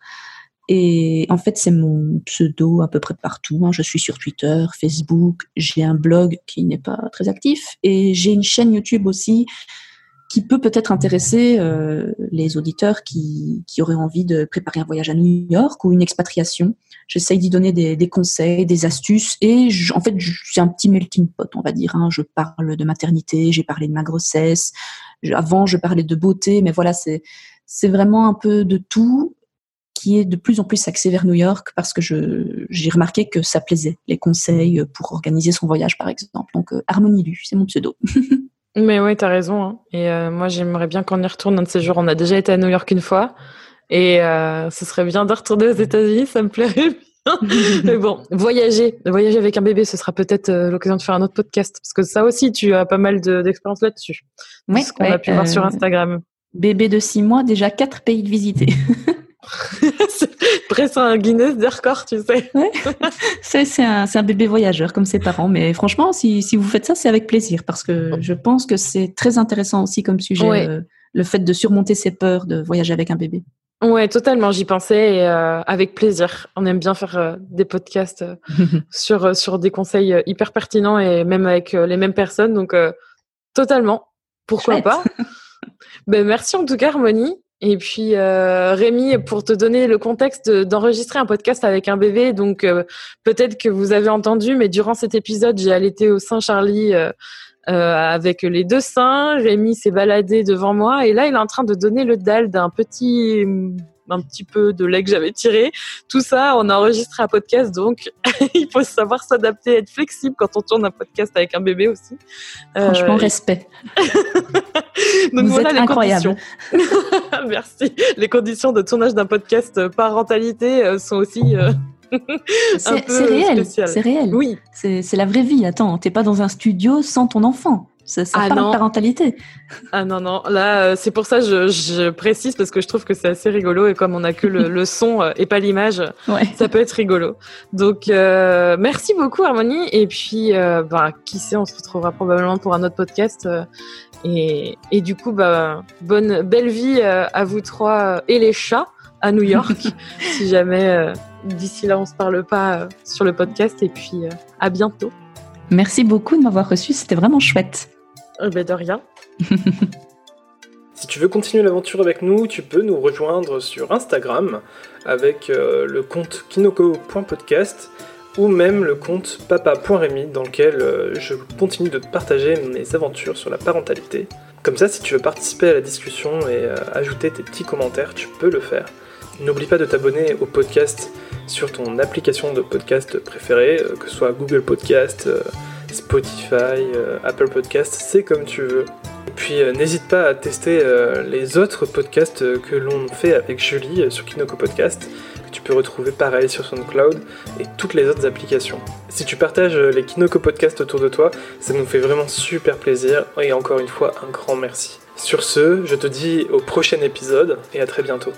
Et en fait, c'est mon pseudo à peu près partout. hein. Je suis sur Twitter, Facebook, j'ai un blog qui n'est pas très actif et j'ai une chaîne YouTube aussi qui peut peut-être intéresser euh, les auditeurs qui, auraient envie de préparer un voyage à New York ou une expatriation. J'essaye d'y donner des, conseils, des astuces et en fait, c'est un petit melting pot, on va dire. hein. Je parle de maternité, j'ai parlé de ma grossesse. Avant, je parlais de beauté, mais voilà, c'est vraiment un peu de tout qui est de plus en plus axé vers New York parce que j'ai remarqué que ça plaisait les conseils pour organiser son voyage par exemple. Donc euh, Harmonie Lu, c'est mon pseudo. [LAUGHS] Mais oui, tu as raison. hein. Et euh, moi, j'aimerais bien qu'on y retourne un de ces jours. On a déjà été à New York une fois. Et euh, ce serait bien de retourner aux États-Unis, ça me plairait bien. [LAUGHS] Mais bon, voyager, voyager avec un bébé, ce sera peut-être euh, l'occasion de faire un autre podcast. Parce que ça aussi, tu as pas mal de- d'expérience là-dessus. de Ouais, ce qu'on ouais, a pu voir sur euh, Instagram. Bébé de six mois, déjà quatre pays de visiter. [LAUGHS] C'est presque un Guinness des records, tu sais. c'est c'est un, bébé voyageur comme ses parents. Mais franchement, si, si vous faites ça, c'est avec plaisir parce que je pense que c'est très intéressant aussi comme sujet, Ouais. euh, le fait de surmonter ses peurs de voyager avec un bébé. Ouais, totalement, j'y pensais et euh, avec plaisir. On aime bien faire euh, des podcasts [LAUGHS] sur, sur des conseils hyper pertinents et même avec les mêmes personnes. Donc, totalement. Pourquoi pas? [LAUGHS] Ben, Merci en tout cas, Harmonie. Et puis euh, Rémi, pour te donner le contexte d'enregistrer un podcast avec un bébé, donc euh, peut-être que vous avez entendu, mais durant cet épisode, j'ai allaité au sein Charlie euh, avec les deux seins. Rémi s'est baladé devant moi et là, il est en train de donner le dalle d'un petit un petit peu de lait que j'avais tiré. Tout ça, on a enregistré un podcast, donc [LAUGHS] il faut savoir s'adapter, être flexible quand on tourne un podcast avec un bébé aussi. Franchement, respect. [LAUGHS] donc Vous voilà êtes les incroyable. [LAUGHS] Merci. Les conditions de tournage d'un podcast parentalité euh, sont aussi. Euh, c'est réel, c'est réel. Oui, c'est la vraie vie. Attends, t'es pas dans un studio sans ton enfant. Ça, ça ah parle parentalité. Ah non, non. Là, euh, c'est pour ça que je, je, précise parce que je trouve que c'est assez rigolo et comme on n'a que le, le, son euh, et pas l'image, ouais. ça peut être rigolo. Donc, euh, merci beaucoup, Harmonie. Et puis, euh, bah, qui sait, on se retrouvera probablement pour un autre podcast. et, et, du coup, bah, bonne, belle vie à vous trois et les chats à New York, [LAUGHS] si jamais d'ici là on se parle pas sur le podcast. Et puis, à bientôt. Merci beaucoup de m'avoir reçu, c'était vraiment chouette. Eh ben, de rien. [LAUGHS] si tu veux continuer l'aventure avec nous, tu peux nous rejoindre sur Instagram avec euh, le compte kinoko.podcast ou même le compte papa.remy dans lequel euh, je continue de partager mes aventures sur la parentalité. Comme ça, si tu veux participer à la discussion et euh, ajouter tes petits commentaires, tu peux le faire. N'oublie pas de t'abonner au podcast sur ton application de podcast préférée, que ce soit Google Podcast, Spotify, euh, Apple Podcast, c'est comme tu veux. Et puis euh, n'hésite pas à tester euh, les autres podcasts que l'on fait avec Julie sur Kinoko Podcast, que tu peux retrouver pareil sur SoundCloud et toutes les autres applications. Si tu partages les Kinoko Podcasts autour de toi, ça nous fait vraiment super plaisir et encore une fois un grand merci. Sur ce, je te dis au prochain épisode et à très bientôt.